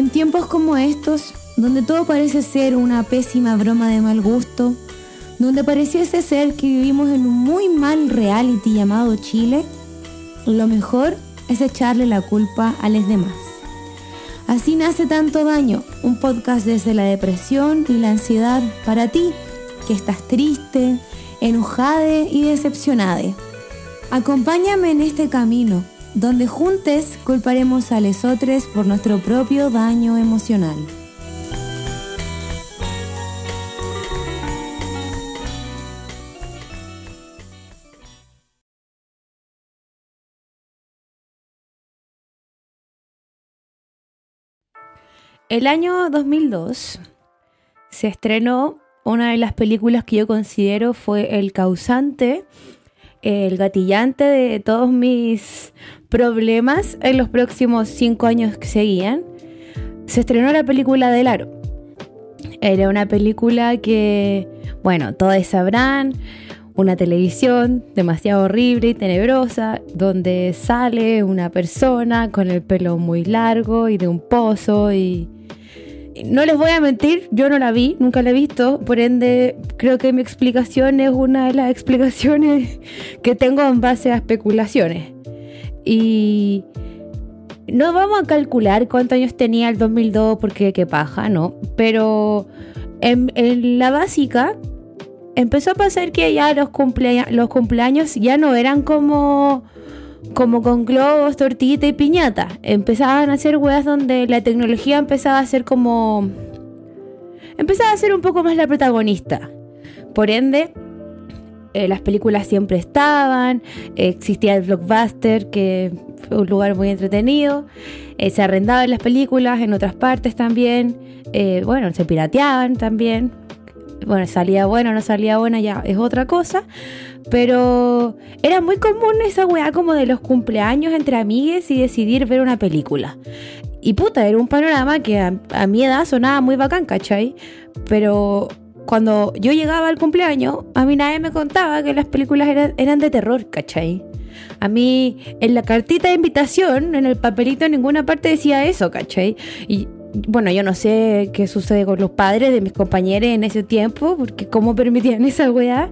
En tiempos como estos, donde todo parece ser una pésima broma de mal gusto, donde pareciese ser que vivimos en un muy mal reality llamado Chile, lo mejor es echarle la culpa a los demás. Así nace tanto daño, un podcast desde la depresión y la ansiedad para ti, que estás triste, enojade y decepcionade. Acompáñame en este camino, donde juntos culparemos a lesotres por nuestro propio daño emocional. El año 2002 se estrenó una de las películas que yo considero fue el causante, el gatillante de todos mis problemas en los próximos cinco años que seguían. Se estrenó la película del aro. Era una película que, bueno, todos sabrán, una televisión demasiado horrible y tenebrosa, donde sale una persona con el pelo muy largo y de un pozo y no les voy a mentir, yo no la vi, nunca la he visto, por ende creo que mi explicación es una de las explicaciones que tengo en base a especulaciones. Y no vamos a calcular cuántos años tenía el 2002 porque qué paja, ¿no? Pero en, la básica empezó a pasar que ya los, los cumpleaños ya no eran como como con globos, tortita y piñata. Empezaban a hacer weas donde la tecnología empezaba a ser como. Empezaba a ser un poco más la protagonista. Por ende, eh, las películas siempre estaban, existía el blockbuster, que fue un lugar muy entretenido, eh, se arrendaban las películas en otras partes también, eh, bueno, se pirateaban también, bueno, salía buena no salía buena ya es otra cosa, pero era muy común esa weá como de los cumpleaños entre amigues y decidir ver una película. Y puta, era un panorama que a, mi edad sonaba muy bacán, ¿cachai? Pero cuando yo llegaba al cumpleaños, a mí nadie me contaba que las películas eran, eran de terror, ¿cachai? A mí, en la cartita de invitación, en el papelito, en ninguna parte decía eso, ¿cachai? Y bueno, yo no sé qué sucede con los padres de mis compañeros en ese tiempo, porque cómo permitían esa weá.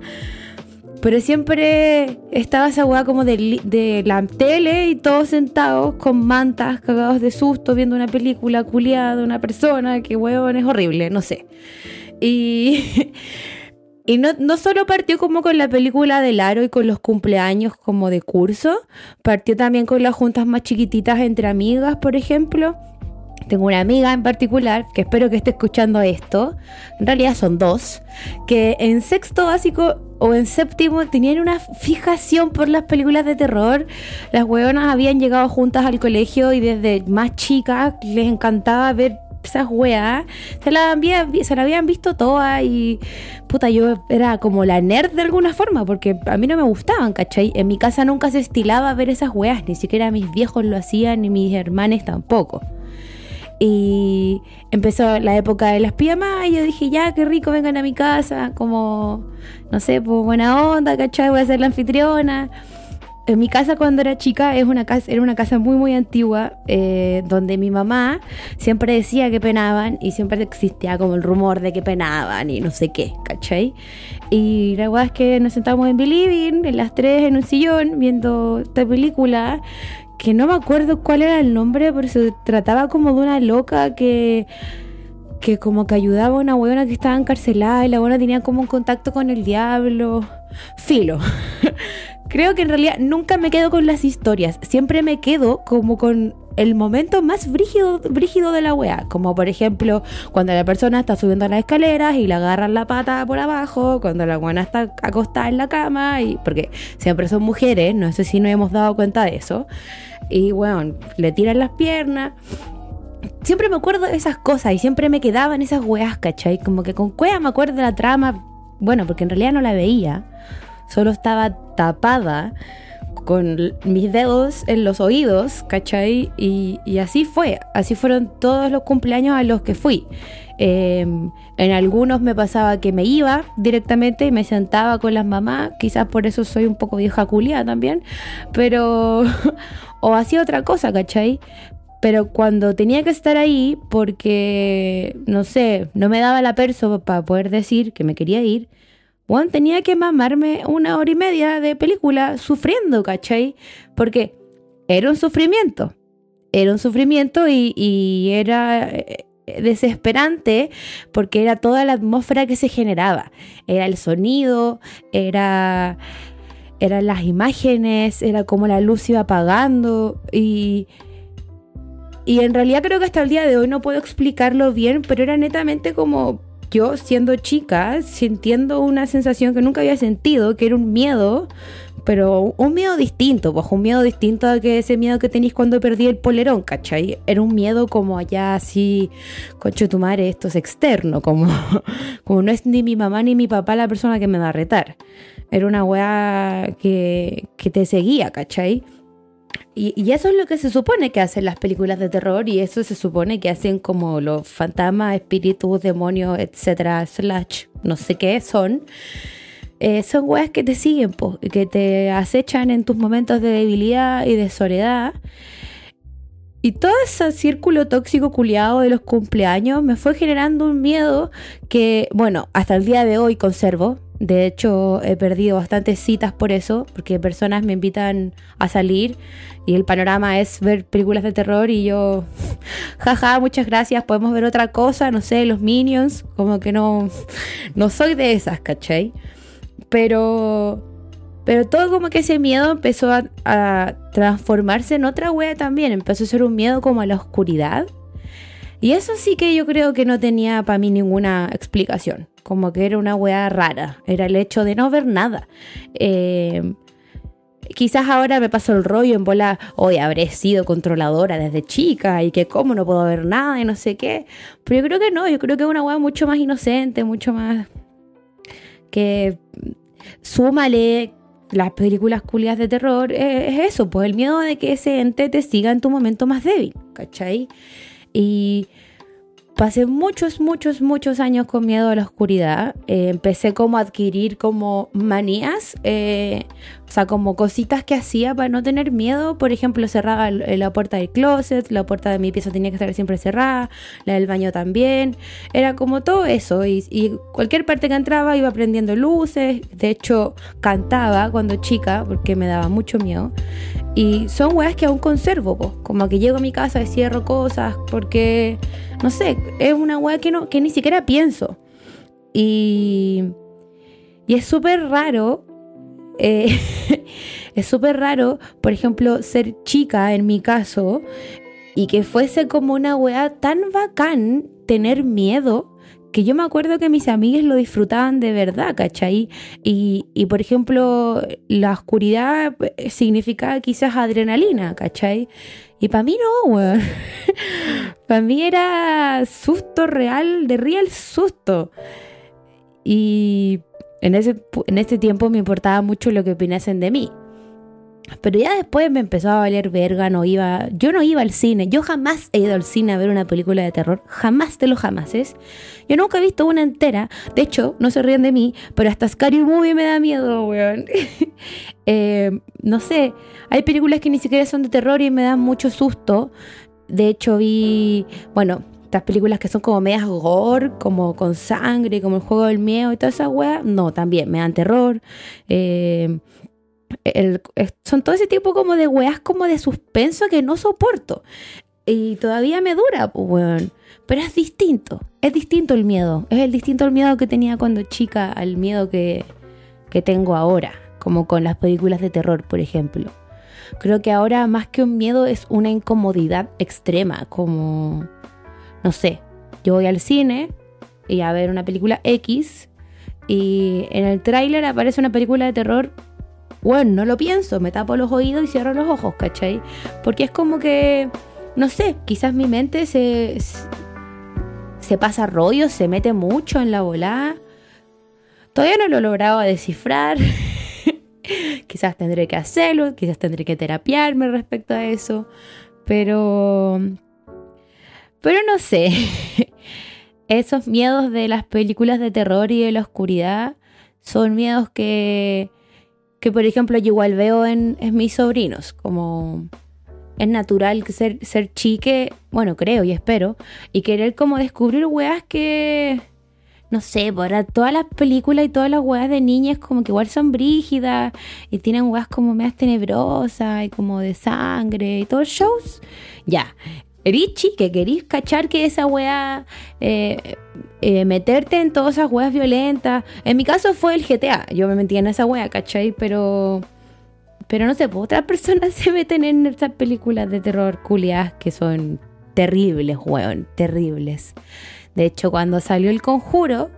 Pero siempre estaba esa weá como de, la tele y todos sentados con mantas, cagados de susto, viendo una película culiada de una persona, que weón es horrible, no sé. Y, y no, no solo partió como con la película del aro y con los cumpleaños como de curso, partió también con las juntas más chiquititas entre amigas, por ejemplo tengo una amiga en particular, que espero que esté escuchando esto, en realidad son dos, que en sexto básico o en séptimo tenían una fijación por las películas de terror. Las hueonas habían llegado juntas al colegio y desde más chicas les encantaba ver esas weas. Se la, habían, visto todas y puta, yo era como la nerd de alguna forma porque a mí no me gustaban, ¿cachai? En mi casa nunca se estilaba ver esas weas, ni siquiera mis viejos lo hacían ni mis hermanos tampoco. Y empezó la época de las pijamas y yo dije, ya, qué rico, vengan a mi casa, como, no sé, pues buena onda, ¿cachai? Voy a ser la anfitriona. En mi casa cuando era chica es una casa, era una casa muy muy antigua eh, donde mi mamá siempre decía que penaban y siempre existía como el rumor de que penaban y no sé qué, ¿cachai? Y la verdad es que nos sentamos en Believing, en las tres en un sillón, viendo esta película que no me acuerdo cuál era el nombre, pero se trataba como de una loca que que como que ayudaba a una buena que estaba encarcelada y la buena tenía como un contacto con el diablo. Filo. Creo que en realidad nunca me quedo con las historias, siempre me quedo como con el momento más brígido, brígido de la wea. Como por ejemplo, cuando la persona está subiendo las escaleras y le agarran la pata por abajo, cuando la buena está acostada en la cama, y porque siempre son mujeres, no sé si nos hemos dado cuenta de eso. Y bueno, le tiran las piernas. Siempre me acuerdo de esas cosas y siempre me quedaban esas weas, ¿cachai? Como que con cueva me acuerdo de la trama. Bueno, porque en realidad no la veía. Solo estaba tapada con mis dedos en los oídos, ¿cachai? Y, así fue, así fueron todos los cumpleaños a los que fui. Em, en algunos me pasaba que me iba directamente y me sentaba con las mamás, quizás por eso soy un poco vieja culia también, pero... o hacía otra cosa, ¿cachai? Pero cuando tenía que estar ahí, porque, no sé, no me daba la perso para poder decir que me quería ir, Juan tenía que mamarme una hora y media de película sufriendo, ¿cachai? Porque era un sufrimiento. Era un sufrimiento y, era eh, desesperante porque era toda la atmósfera que se generaba. Era el sonido, era eran las imágenes, era como la luz iba apagando y y en realidad creo que hasta el día de hoy no puedo explicarlo bien, pero era netamente como yo siendo chica, sintiendo una sensación que nunca había sentido, que era un miedo, pero un miedo distinto, pues un miedo distinto a que ese miedo que tenéis cuando perdí el polerón, ¿cachai? Era un miedo como allá así, concho tu madre, esto es externo, como, como no es ni mi mamá ni mi papá la persona que me va a retar. Era una weá que, que te seguía, ¿cachai? Y, eso es lo que se supone que hacen las películas de terror y eso se supone que hacen como los fantasmas, espíritus, demonios, etcétera, slash, no sé qué son. Eh, son weas que te siguen, que te acechan en tus momentos de debilidad y de soledad. Y todo ese círculo tóxico culiado de los cumpleaños me fue generando un miedo que, bueno, hasta el día de hoy conservo. De hecho, he perdido bastantes citas por eso, porque personas me invitan a salir y el panorama es ver películas de terror y yo, jaja, muchas gracias, podemos ver otra cosa, no sé, los Minions, como que no, no soy de esas, ¿cachai? Pero, pero todo como que ese miedo empezó a, a transformarse en otra wea también, empezó a ser un miedo como a la oscuridad. Y eso sí que yo creo que no tenía para mí ninguna explicación como que era una weá rara, era el hecho de no ver nada. Eh, quizás ahora me pasó el rollo en bola, hoy habré sido controladora desde chica y que cómo no puedo ver nada y no sé qué. Pero yo creo que no, yo creo que es una weá mucho más inocente, mucho más que súmale las películas culias de terror, es eso, pues el miedo de que ese ente te siga en tu momento más débil, ¿cachai? Y Pasé muchos, muchos, muchos años con miedo a la oscuridad. Eh, empecé como a adquirir como manías, eh, o sea, como cositas que hacía para no tener miedo. Por ejemplo, cerraba la puerta del closet, la puerta de mi pieza tenía que estar siempre cerrada, la del baño también. Era como todo eso. Y, cualquier parte que entraba iba prendiendo luces. De hecho, cantaba cuando chica porque me daba mucho miedo. Y son weas que aún conservo, como que llego a mi casa y cierro cosas porque, no sé, es una wea que, no, que ni siquiera pienso. Y, y es súper raro, eh, es súper raro, por ejemplo, ser chica en mi caso y que fuese como una wea tan bacán tener miedo que yo me acuerdo que mis amigas lo disfrutaban de verdad, ¿cachai? Y, y por ejemplo, la oscuridad eh, significaba quizás adrenalina, ¿cachai? Y para mí no, weón. para mí era susto real, de real susto. Y en ese, en ese tiempo me importaba mucho lo que opinasen de mí. Pero ya después me empezó a valer verga, no iba, yo no iba al cine, yo jamás he ido al cine a ver una película de terror, jamás de los jamases. Yo nunca he visto una entera, de hecho, no se ríen de mí, pero hasta Scary Movie me da miedo, weón. Eh, no sé, hay películas que ni siquiera son de terror y me dan mucho susto. De hecho, vi, bueno, estas películas que son como medias gore, como con sangre, como el juego del miedo y toda esa weá, no, también me dan terror. Eh, son todo ese tipo como de weas como de suspenso que no soporto. Y todavía me dura, pues, weón. Pero es distinto. Es distinto el miedo. Es el distinto el miedo que tenía cuando chica al miedo que, que tengo ahora. Como con las películas de terror, por ejemplo. Creo que ahora más que un miedo es una incomodidad extrema. Como, no sé, yo voy al cine y a ver una película X y en el tráiler aparece una película de terror bueno, no lo pienso, me tapo los oídos y cierro los ojos, ¿cachai? Porque es como que, no sé, quizás mi mente se, se pasa rollo, se mete mucho en la volada. Todavía no lo he logrado descifrar. quizás tendré que hacerlo, quizás tendré que terapiarme respecto a eso. Pero... Pero no sé. Esos miedos de las películas de terror y de la oscuridad son miedos que que por ejemplo yo igual veo en, mis sobrinos, como es natural ser, ser chique, bueno, creo y espero, y querer como descubrir weas que, no sé, para todas las películas y todas las weas de niñas como que igual son brígidas y tienen weas como medias tenebrosas y como de sangre y todos shows. Ya, Richie, que querís cachar que esa wea, eh, eh, meterte en todas esas weas violentas. En mi caso fue el GTA, yo me metí en esa wea, ¿cachai? Pero pero no sé, pues, otras personas se meten en esas películas de terror culiadas que son terribles, weón, terribles. De hecho, cuando salió el conjuro,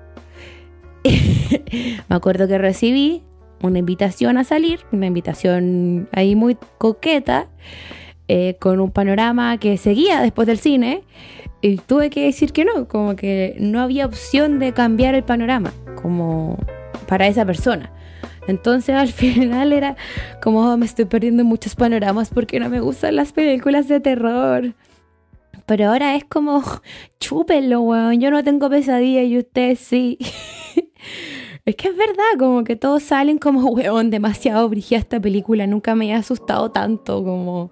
me acuerdo que recibí una invitación a salir, una invitación ahí muy coqueta, eh, con un panorama que seguía después del cine, y tuve que decir que no, como que no había opción de cambiar el panorama, como para esa persona. Entonces al final era como oh, me estoy perdiendo muchos panoramas porque no me gustan las películas de terror. Pero ahora es como, chúpenlo, weón. Yo no tengo pesadilla y usted sí. es que es verdad, como que todos salen como, weón, demasiado brigida esta película. Nunca me ha asustado tanto. Como,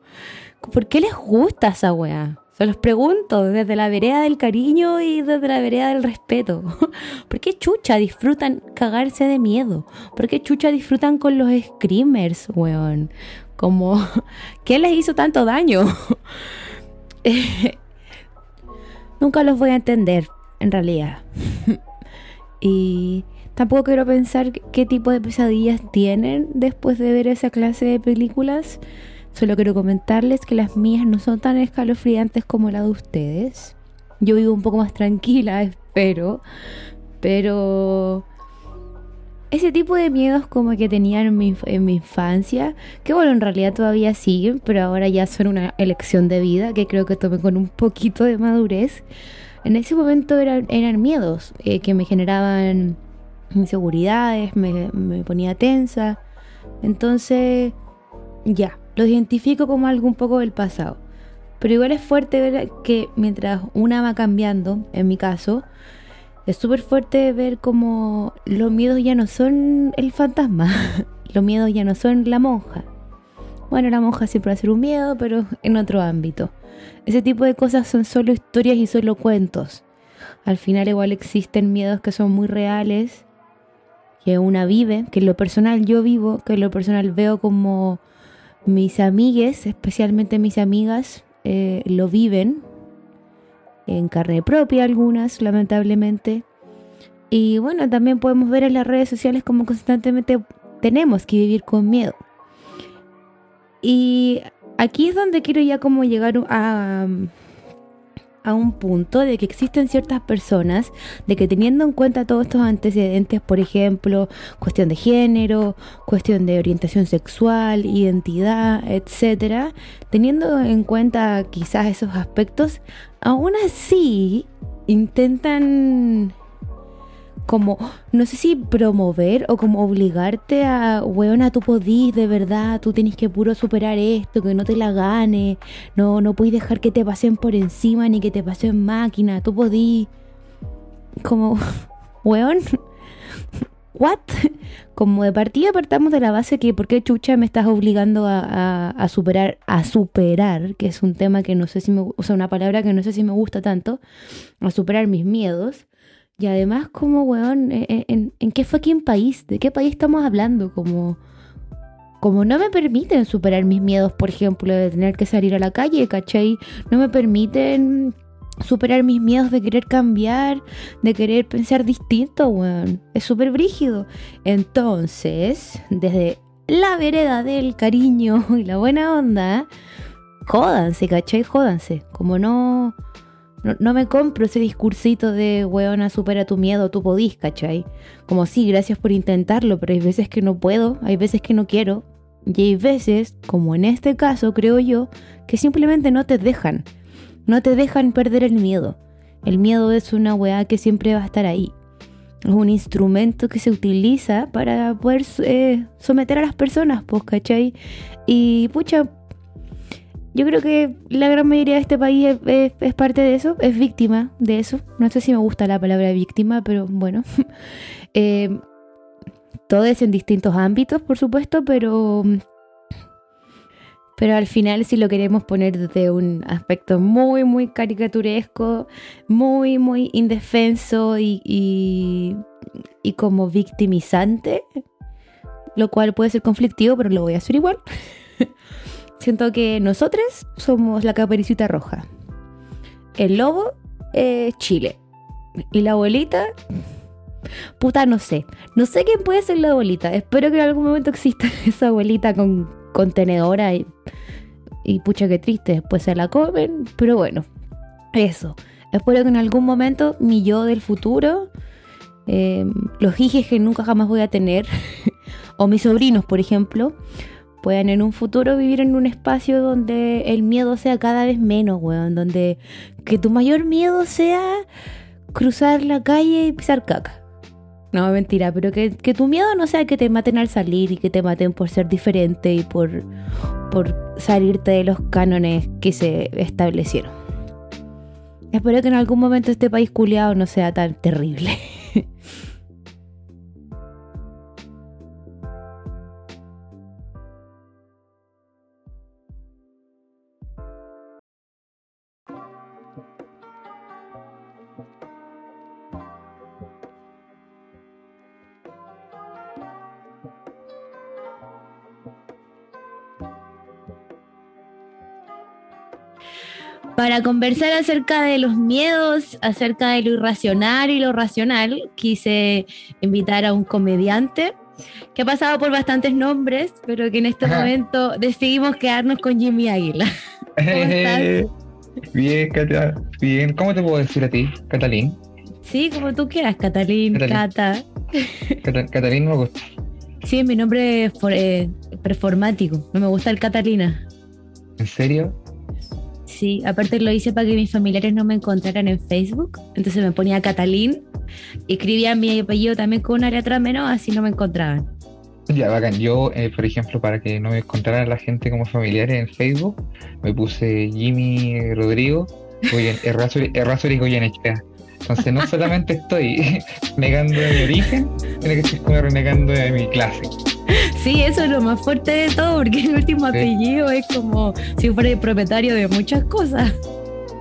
¿por qué les gusta esa weá? Se los pregunto desde la vereda del cariño y desde la vereda del respeto. ¿Por qué chucha disfrutan cagarse de miedo? ¿Por qué chucha disfrutan con los screamers, weón? Como, ¿qué les hizo tanto daño? Nunca los voy a entender, en realidad. y tampoco quiero pensar qué tipo de pesadillas tienen después de ver esa clase de películas. Solo quiero comentarles que las mías no son tan escalofriantes como las de ustedes. Yo vivo un poco más tranquila, espero. Pero ese tipo de miedos como que tenía en mi, infancia, que bueno, en realidad todavía siguen, pero ahora ya son una elección de vida que creo que tomé con un poquito de madurez. En ese momento eran, miedos eh, que me generaban inseguridades, me ponía tensa. Entonces, ya, lo identifico como algo un poco del pasado. Pero igual es fuerte ver que mientras una va cambiando, en mi caso, es súper fuerte ver como los miedos ya no son el fantasma, los miedos ya no son la monja. Bueno, la monja siempre va a ser un miedo, pero en otro ámbito. Ese tipo de cosas son solo historias y solo cuentos. Al final igual existen miedos que son muy reales, que una vive, que en lo personal yo vivo, que en lo personal veo como mis amigues, especialmente mis amigas, eh, lo viven en carne propia algunas, lamentablemente. Y bueno, también podemos ver en las redes sociales como constantemente tenemos que vivir con miedo. Y aquí es donde quiero ya como llegar a, a un punto de que existen ciertas personas, de que teniendo en cuenta todos estos antecedentes, por ejemplo, cuestión de género, cuestión de orientación sexual, identidad, etcétera, teniendo en cuenta quizás esos aspectos, aún así intentan como, no sé si promover o como obligarte a, weona, tú podís de verdad, tú tenés que puro superar esto, que no te la gane, no, no podés dejar que te pasen por encima ni que te pasen máquina, tú podís, como, weón, what? Como de partida partamos de la base que, ¿por qué chucha me estás obligando a, a, superar, a superar, que es un tema que no sé si me, o sea, una palabra que no sé si me gusta tanto, a superar mis miedos? Y además, como, weón, eh, eh, ¿en, en, qué fucking país? ¿De qué país estamos hablando? Como, como no me permiten superar mis miedos, por ejemplo, de tener que salir a la calle, ¿cachai? No me permiten superar mis miedos de querer cambiar, de querer pensar distinto, weón. Es súper brígido. Entonces, desde la vereda del cariño y la buena onda, jódanse, ¿cachai? Jódanse. Como no no, me compro ese discursito de, weona, supera tu miedo, tú podís, ¿cachai? Como sí, gracias por intentarlo, pero hay veces que no puedo, hay veces que no quiero. Y hay veces, como en este caso, creo yo, que simplemente no te dejan. No te dejan perder el miedo. El miedo es una weá que siempre va a estar ahí. Es un instrumento que se utiliza para poder eh, someter a las personas, pues, ¿cachai? Y pucha, yo creo que la gran mayoría de este país es, parte de eso, es víctima de eso. No sé si me gusta la palabra víctima, pero bueno. eh, todo es en distintos ámbitos, por supuesto, pero Pero al final, si lo queremos poner desde un aspecto muy, muy caricaturesco, muy, muy indefenso y, y, como victimizante, lo cual puede ser conflictivo, pero lo voy a hacer igual. Siento que nosotros somos la caperucita roja. El lobo es Chile. Y la abuelita, puta, no sé. No sé quién puede ser la abuelita. Espero que en algún momento exista esa abuelita con contenedora y, y pucha que triste, después se la comen. Pero bueno, eso. Espero que en algún momento mi yo del futuro, em, los hijes que nunca jamás voy a tener, o mis sobrinos, por ejemplo, puedan en un futuro vivir en un espacio donde el miedo sea cada vez menos, weón. Donde que tu mayor miedo sea cruzar la calle y pisar caca. No, mentira, pero que, tu miedo no sea que te maten al salir y que te maten por ser diferente y por, por salirte de los cánones que se establecieron. Espero que en algún momento este país culiado no sea tan terrible. Para conversar acerca de los miedos, acerca de lo irracional y lo racional, quise invitar a un comediante que ha pasado por bastantes nombres, pero que en este momento decidimos quedarnos con Jimmy Águila. ¿Cómo estás? Bien, Cata. Bien, ¿cómo te puedo decir a ti, Catalín? Sí, como tú quieras, Catalín, Cata. Catalín me gusta. Sí, es mi nombre eh, performático. No me gusta el Catalina. ¿En serio? Sí, aparte lo hice para que mis familiares no me encontraran en Facebook. Entonces me ponía Catalín escribía mi apellido también con una letra menos, así no me encontraban. Ya, bacán. Yo, eh, por ejemplo, para que no me encontraran la gente como familiares en Facebook, me puse Jimmy Rodrigo, Errázuriz Goyenechea. Entonces no solamente estoy negando mi origen, sino que estoy como renegando de mi clase. Sí, eso es lo más fuerte de todo, porque el último apellido es como si fuera el propietario de muchas cosas.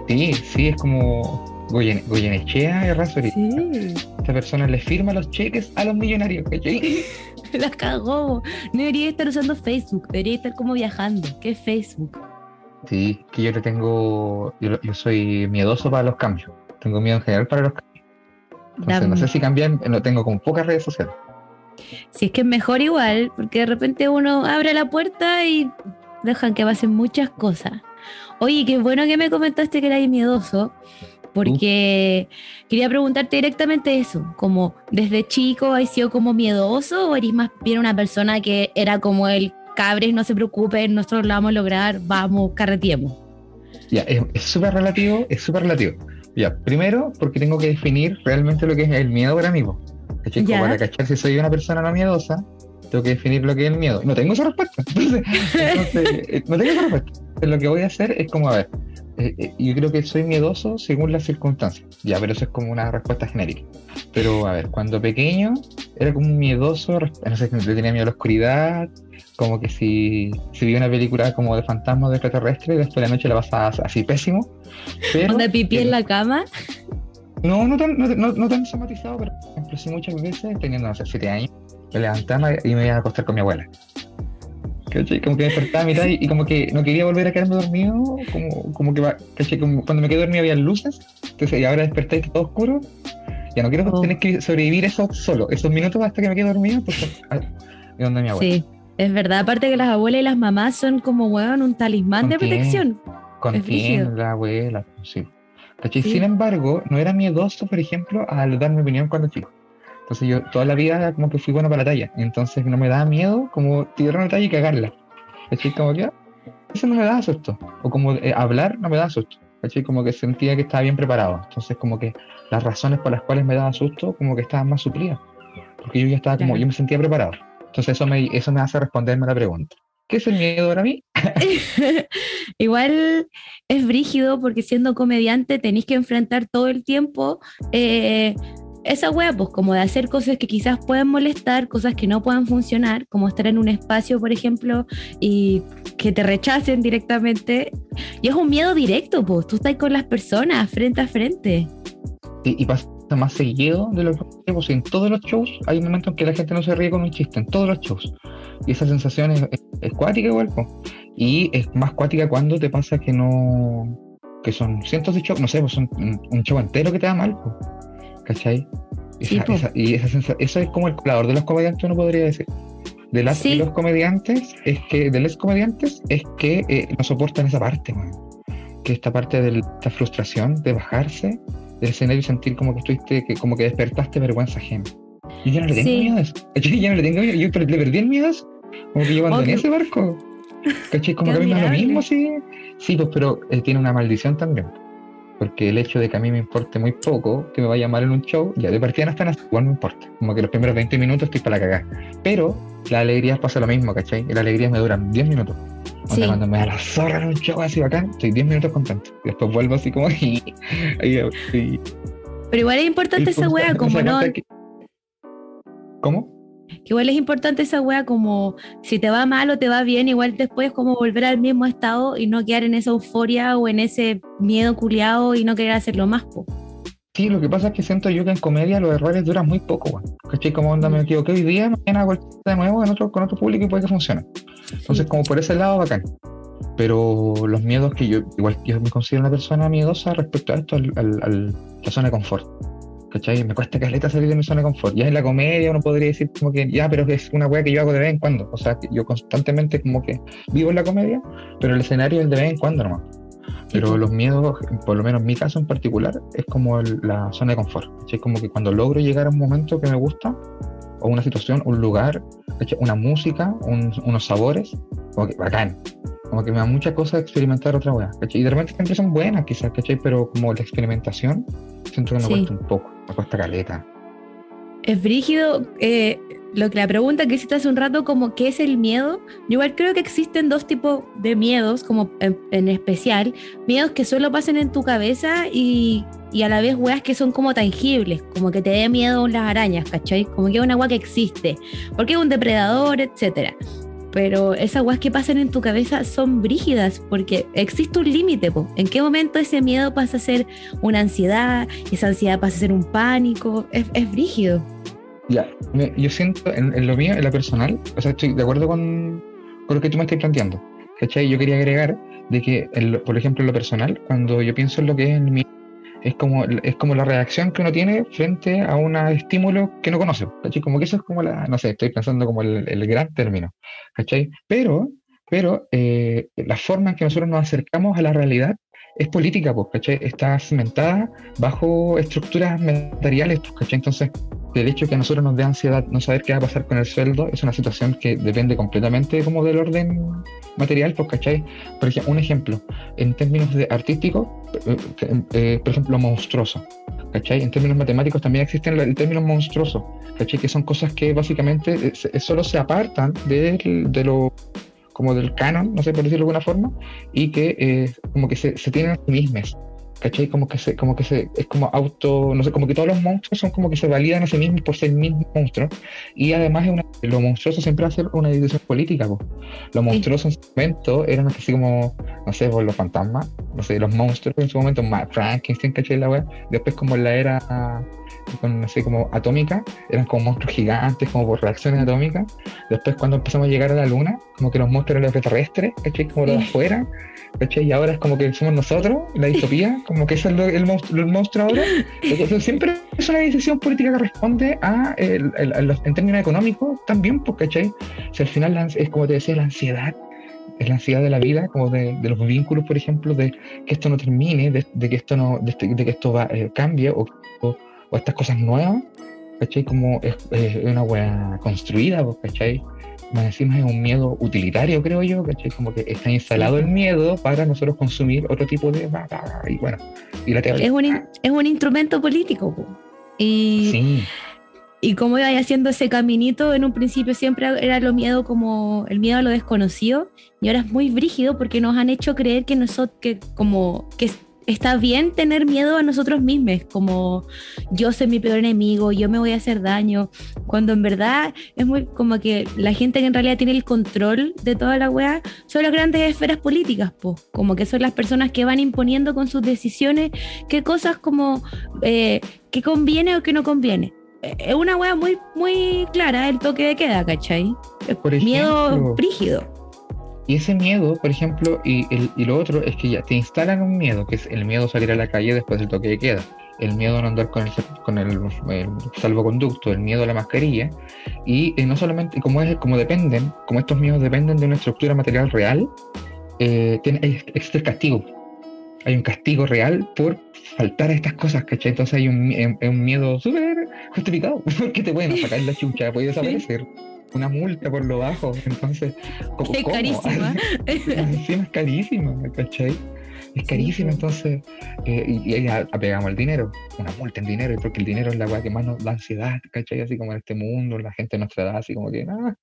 Sí, sí, es como Goyen, Goyenechea y Sí. Esta persona le firma los cheques a los millonarios, ¿cachai? La cagó. No debería estar usando Facebook, debería estar como viajando. ¿Qué es Facebook? Sí, que yo le tengo. Yo, yo soy miedoso para los cambios. Tengo miedo en general para los. Entonces, no sé si cambian, no tengo como pocas redes sociales. Si es que es mejor igual, porque de repente uno abre la puerta y dejan que pasen muchas cosas. Oye, qué bueno que me comentaste que eras miedoso, porque quería preguntarte directamente eso, como desde chico has sido como miedoso o eres más bien una persona que era como el cabres, no se preocupen, nosotros lo vamos a lograr, vamos, carretiemos. Ya, es súper relativo, es súper relativo. Ya, primero, porque tengo que definir realmente lo que es el miedo para mí. Para cachar si soy una persona no miedosa, tengo que definir lo que es el miedo. No tengo esa respuesta. Entonces, eh, no tengo esa respuesta. lo que voy a hacer es como, a ver, eh, eh, yo creo que soy miedoso según las circunstancias. Ya, pero eso es como una respuesta genérica. Pero, a ver, cuando pequeño era como un miedoso, no sé, le tenía miedo a la oscuridad, como que si, si vi una película como de fantasmas de extraterrestre, después de la noche la pasaba así pésimo. Pero, ¿Onda pipí en la cama? No, no tan, no, no, tan somatizado, pero por ejemplo, sí muchas veces, teniendo, no sé, siete años, me levantaba y me iba a acostar con mi abuela. ¿Cachai? Como que me despertaba a mitad y, como que no quería volver a quedarme dormido, como, como que ¿cachai? Como cuando me quedé dormido había luces, entonces y ahora desperté y todo oscuro, ya no quiero oh. tener que sobrevivir eso solo, esos minutos hasta que me quede dormido, de donde mi abuela. Sí, es verdad, aparte que las abuelas y las mamás son como, weón, un talismán de protección. Con la abuela, sí. Sin embargo, no era miedoso, por ejemplo, al dar mi opinión cuando chico. Entonces yo toda la vida como que fui bueno para la talla. Entonces no me daba miedo como tirar una talla y cagarla. ¿Cachai? Como que ah, eso no me daba susto. O como eh, hablar no me daba susto. ¿Cachai? Como que sentía que estaba bien preparado. Entonces como que las razones por las cuales me daba susto como que estaban más suplidas. Porque yo ya estaba como, yo me sentía preparado. Entonces eso me, eso me hace responderme a la pregunta. ¿Qué es el miedo para mí? Igual es brígido porque siendo comediante tenéis que enfrentar todo el tiempo eh, esa wea, pues como de hacer cosas que quizás puedan molestar, cosas que no puedan funcionar, como estar en un espacio, por ejemplo, y que te rechacen directamente. Y es un miedo directo, pues tú estás con las personas frente a frente. Y, pasa más seguido de lo que pues, en todos los shows hay un momento en que la gente no se ríe con un chiste, en todos los shows. Y esa sensación es, cuática igual, pues. Y es más cuática cuando te pasa que no que son cientos de shows, no sé, pues son un, show entero que te da mal, pues. ¿Cachai? y esa eso es como el colador de los comediantes, uno podría decir. De las los comediantes es que, de los comediantes es que eh, no soportan esa parte, que esta parte de esta frustración de bajarse del escenario y sentir como que estuviste, que como que despertaste vergüenza ajena. Y yo no le tengo miedo a eso. Yo ya no le tengo miedo, yo le perdí el miedo a eso. Como que yo abandoné ese barco. ¿Cachai? Como que a mí me lo mismo, sí. Sí, pues, pero eh, tiene una maldición también porque el hecho de que a mí me importe muy poco, que me vaya mal en un show, ya de partida no están así, igual me importa. Como que los primeros 20 minutos estoy para la cagada. Pero la alegría pasa lo mismo, ¿cachai? Y la alegría me dura 10 minutos. Sí. Cuando me da la zorra en un show así bacán, estoy 10 minutos contento. Y después vuelvo así como. y, Pero igual es importante esa wea, como no. ¿Cómo? Que igual es importante esa wea como si te va mal o te va bien, igual después como volver al mismo estado y no quedar en esa euforia o en ese miedo culiado y no querer hacerlo más. Po. Sí, lo que pasa es que siento yo que en comedia los errores duran muy poco, weón. ¿Cachai? Como onda, me equivoqué hoy día, mañana de nuevo en otro, con otro público y puede que funcione. Entonces, como por ese lado, bacán. Pero los miedos que yo, igual yo me considero una persona miedosa respecto a esto, al, al, la zona de confort. ¿Cachai? Me cuesta caleta salir de mi zona de confort. Ya en la comedia uno podría decir como que, ya, pero es una weá que yo hago de vez en cuando. O sea, que yo constantemente como que vivo en la comedia, pero el escenario es de vez en cuando nomás. Pero los miedos, por lo menos en mi caso en particular, es como la zona de confort. Es como que cuando logro llegar a un momento que me gusta, o una situación, un lugar, una música, unos sabores, como que bacán. Como que me da mucha cosa experimentar otra weá. Y de repente siempre son buenas quizás, ¿cachai? Pero como la experimentación, siento que me cuesta un poco, me cuesta caleta. Es brígido, eh, lo que la pregunta que hiciste hace un rato, como qué es el miedo, yo igual creo que existen dos tipos de miedos, como en, especial, miedos que solo pasan en tu cabeza y, y, a la vez weas que son como tangibles, como que te dé miedo las arañas, ¿cachai? Como que es una wea que existe, porque es un depredador, etcétera pero esas weas que pasan en tu cabeza son brígidas porque existe un límite. ¿En qué momento ese miedo pasa a ser una ansiedad? Esa ansiedad pasa a ser un pánico. Es, es brígido. Ya, yo siento en, lo mío, en lo personal, o sea, estoy de acuerdo con, con lo que tú me estás planteando. ¿Cachai? Yo quería agregar de que, por ejemplo, en lo personal, cuando yo pienso en lo que es en mi es como, es como la reacción que uno tiene frente a un estímulo que no conoce. ¿cachai? Como que eso es como la, no sé, estoy pensando como el, gran término. ¿cachai? Pero, pero eh, la forma en que nosotros nos acercamos a la realidad es política, pues, ¿cachai? Está cimentada bajo estructuras materiales, pues, ¿cachai? Entonces, el hecho que a nosotros nos dé ansiedad no saber qué va a pasar con el sueldo es una situación que depende completamente como del orden material, pues, ¿cachai? Por ejemplo, un ejemplo, en términos de artístico, eh, eh, por ejemplo, monstruoso, ¿cachai? En términos matemáticos también existen el término monstruoso, ¿cachai? Que son cosas que básicamente eh, solo se apartan de, de lo como del canon, no sé por decirlo de alguna forma, y que como que se, se tienen a sí mismas. ¿Cachai? Como que se, como que se, es como auto, no sé, como que todos los monstruos son como que se validan a sí mismos por ser el mismo monstruo. Y además es una, lo monstruoso siempre ser una decisión política, po. Lo monstruoso en su momento eran así como, no sé, por los fantasmas, no sé, los monstruos en su momento, Frankenstein, ¿cachai? La web. Después como en la era con, no sé, como atómica, eran como monstruos gigantes, como por reacciones atómicas. Después cuando empezamos a llegar a la luna, como que los monstruos eran los extraterrestres, ¿cachai? Como los de afuera. Y ahora es como que somos nosotros, la distopía, como que es el, el, monstruo, ahora. siempre es una decisión política que responde a, el, en términos económicos también, porque ¿cachai? Si al final es como te decía, la ansiedad, es la ansiedad de la vida, como de, los vínculos, por ejemplo, de que esto no termine, de, que esto no, de, este, que esto va, eh, cambie o, o, estas cosas nuevas, ¿cachai? Como es, una wea construida, ¿cachai? Más encima es un miedo utilitario, creo yo, ¿cachai? Como que está instalado el miedo para nosotros consumir otro tipo de... Y bueno, y la es, un, es un instrumento político. Y, sí. y como iba haciendo ese caminito, en un principio siempre era lo miedo como el miedo a lo desconocido, y ahora es muy brígido porque nos han hecho creer que nosotros, que como que está bien tener miedo a nosotros mismos, como yo soy mi peor enemigo, yo me voy a hacer daño, cuando en verdad es muy como que la gente que en realidad tiene el control de toda la weá son las grandes esferas políticas, pues, como que son las personas que van imponiendo con sus decisiones qué cosas como eh, que conviene o que no conviene. Eh, es una weá muy, muy clara el toque de queda, ¿cachai? miedo rígido. Y ese miedo, por ejemplo, y, el, y lo otro es que ya te instalan un miedo, que es el miedo a salir a la calle después del toque de queda, el miedo a no andar con el, con el, salvoconducto, el miedo a la mascarilla, y eh, no solamente, como, es, como dependen, como estos miedos dependen de una estructura material real, eh, tiene, existe el castigo. Hay un castigo real por faltar a estas cosas, ¿cachai? Entonces hay un, un miedo súper justificado, porque te pueden sacar la chucha, puede desaparecer una multa por lo bajo. Entonces, ¿cómo, es carísima. Encima es carísima, ¿cachai? Es carísima, entonces, eh, y, ahí apegamos el dinero, una multa en dinero, porque el dinero es la weá que más nos da ansiedad, ¿cachai? Así como en este mundo, la gente de nuestra edad, así como que, nada,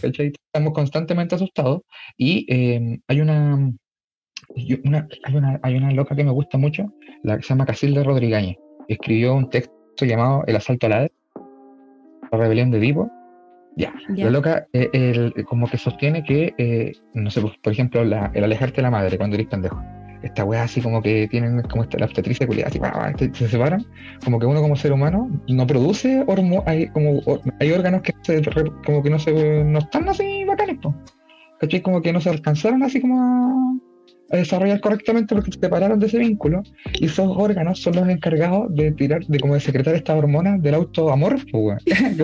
¿cachai? Estamos constantemente asustados y em, hay una, una, hay una, hay una loca que me gusta mucho, la que se llama Casilda Rodríguez, escribió un texto llamado El asalto a la la rebelión de Edipo, ya, la loca eh, como que sostiene que, eh, no sé, por ejemplo, el alejarte de la madre cuando eres pendejo. Esta weá así como que tienen como esta, la obstetricia culiada, así, se, se separan, como que uno como ser humano no produce hormonas, hay, como, hay órganos que como que no se no están así bacanes, ¿cachai? Como que no se alcanzaron así como a a desarrollar correctamente porque se separaron de ese vínculo y esos órganos son los encargados de tirar, de como de secretar estas hormonas del autoamor, como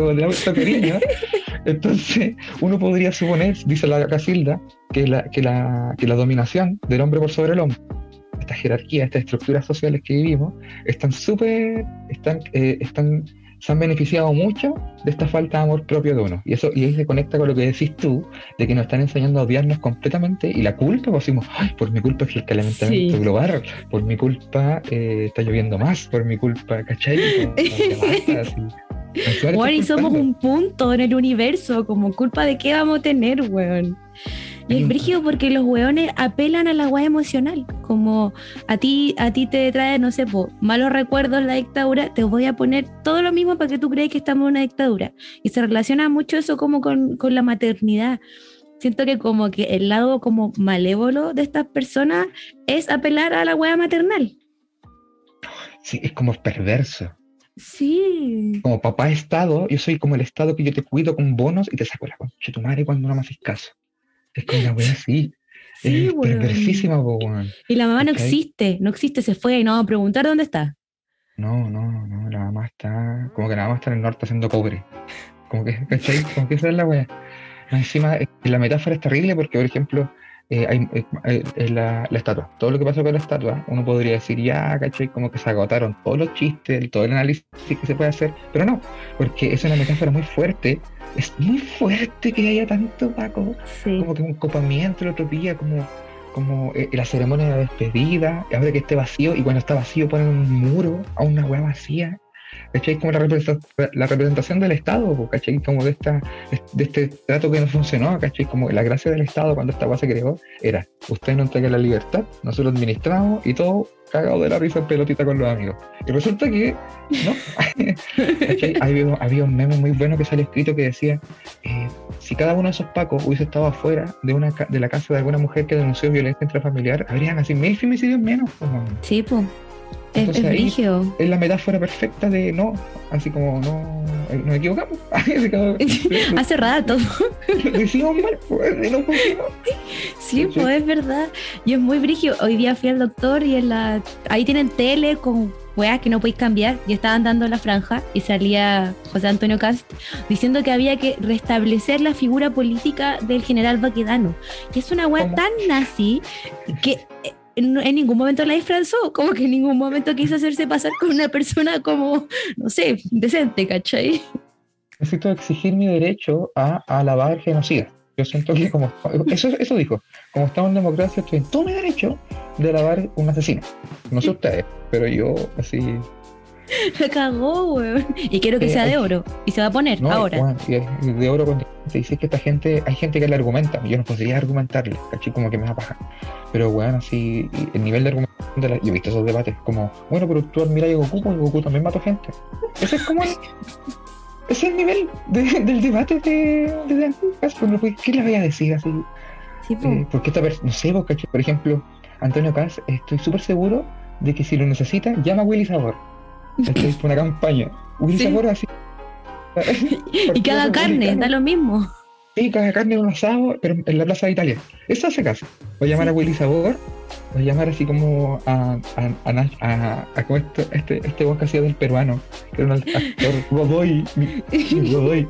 del autocariño. Entonces, uno podría suponer, dice la Casilda, que la, que la, que la dominación del hombre por sobre el hombre, esta jerarquía, estas estructuras sociales que vivimos, están súper, están, eh, están se han beneficiado mucho de esta falta de amor propio de uno. Y eso y ahí se conecta con lo que decís tú, de que nos están enseñando a odiarnos completamente y la culpa, pues decimos, ay, por mi culpa es el calentamiento global, por mi culpa eh, está lloviendo más, por mi culpa, ¿cachai? Bueno, y somos un punto en el universo, como culpa de qué vamos a tener, weón. Y es brígido porque los weones apelan a la weá emocional. Como a ti, a ti te trae, no sé, malos recuerdos la dictadura, te voy a poner todo lo mismo para que tú creas que estamos en una dictadura. Y se relaciona mucho eso como con, con la maternidad. Siento que como que el lado como malévolo de estas personas es apelar a la weá maternal. Sí, es como perverso. Sí. Como papá Estado, yo soy como el Estado que yo te cuido con bonos y te saco la concha tu madre cuando no me haces caso. Es como una wea así. Sí, es perversísima, weón. Y la mamá no existe, no existe, se fue y no vamos a preguntar dónde está. No, no, no, la mamá está, como que la mamá está en el norte haciendo cobre. Como que, ¿cachai? Como que esa es la wea. Encima, la metáfora es terrible porque, por ejemplo, eh, hay, eh, la, la, estatua. Todo lo que pasó con la estatua, uno podría decir, ya, ¿cachai? Como que se agotaron todos los chistes, todo el análisis que se puede hacer, pero no, porque es una metáfora muy fuerte es muy fuerte que haya tanto Paco. Como que un copamiento el otro día, como, como eh, la ceremonia de despedida, ahora que esté vacío, y cuando está vacío ponen un muro a una hueá vacía. ¿Cachai? Como la representación, del Estado, ¿cachai? Como de, esta, de este trato que no funcionó, ¿cachai? Como la gracia del Estado cuando esta hueá se creó era, usted no entrega la libertad, nosotros administramos y todo cagado de la risa en pelotita con los amigos. Y resulta que, ¿no? había, había, un meme muy bueno que sale escrito que decía, eh, si cada uno de esos pacos hubiese estado afuera de, una, de la casa de alguna mujer que denunció violencia intrafamiliar, habrían así mil femicidios menos. Sí, pues. Es, es, la metáfora perfecta de no, así como no, eh, nos equivocamos. Hace rato. Decimos mal, pues, no Sí, pues es verdad. Y es muy brígido. Hoy día fui al doctor y en la ahí tienen tele con weas que no podéis cambiar y estaban dando la franja y salía José Antonio Cast diciendo que había que restablecer la figura política del general Baquedano. Y es una wea tan nazi que en, ningún momento la disfrazó, como que en ningún momento quiso hacerse pasar con una persona como, no sé, decente, ¿cachai? Necesito exigir mi derecho a, alabar genocida. Yo siento que como, eso, eso dijo, como estamos en democracia, estoy en todo mi derecho de alabar un asesino. No sé ustedes, pero yo así La cagó, weón. Y quiero que eh, sea de oro. Y se va a poner ahora. de oro cuando dice que esta gente, hay gente que le argumenta. Yo no podría argumentarle, caché como que me va a pagar. Pero weón, así, el nivel de argumentación de la, yo he visto esos debates como, bueno, pero tú admiras a Goku, porque Goku también mató gente. Ese es como el, ese es el nivel de- del debate de, de, de Antonio Caz, ¿Qué le voy a decir así? Sí. Eh, porque esta persona, no sé, vos, ¿cachai? por ejemplo, Antonio Caz, estoy súper seguro de que si lo necesita, llama a Willy Sabor. ¿Cachai? Por una campaña. Willy Sí. Sabor así. y que haga carne, da lo mismo. Sí, que haga carne un asado, pero en la Plaza de Italia. Eso hace caso. Voy a llamar Sí. a Willy Sabor, voy a llamar así como a, a, a, a, a como esto- este, este voz que hacía del peruano, que era un actor, Godoy, Godoy.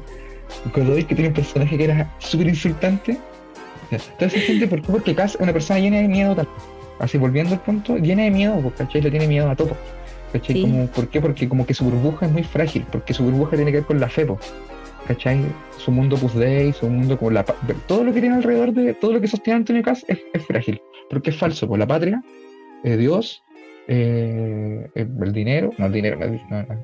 Godoy que tiene un personaje que era súper insultante. Entonces, gente, ¿por qué? Porque es una persona llena de miedo. Así, volviendo al punto, llena de miedo, porque ¿cachai? Le tiene miedo a todo. ¿Cachai? Sí. Como, ¿Por qué? Porque como que su burbuja es muy frágil, porque su burbuja tiene que ver con la fe, ¿cachai? Su mundo Dei, su mundo como la... Todo lo que tiene alrededor de... Todo lo que sostiene Antonio Cass es, es frágil, porque es falso, por la patria, eh, Dios, eh, el dinero, no el dinero, no, no, no,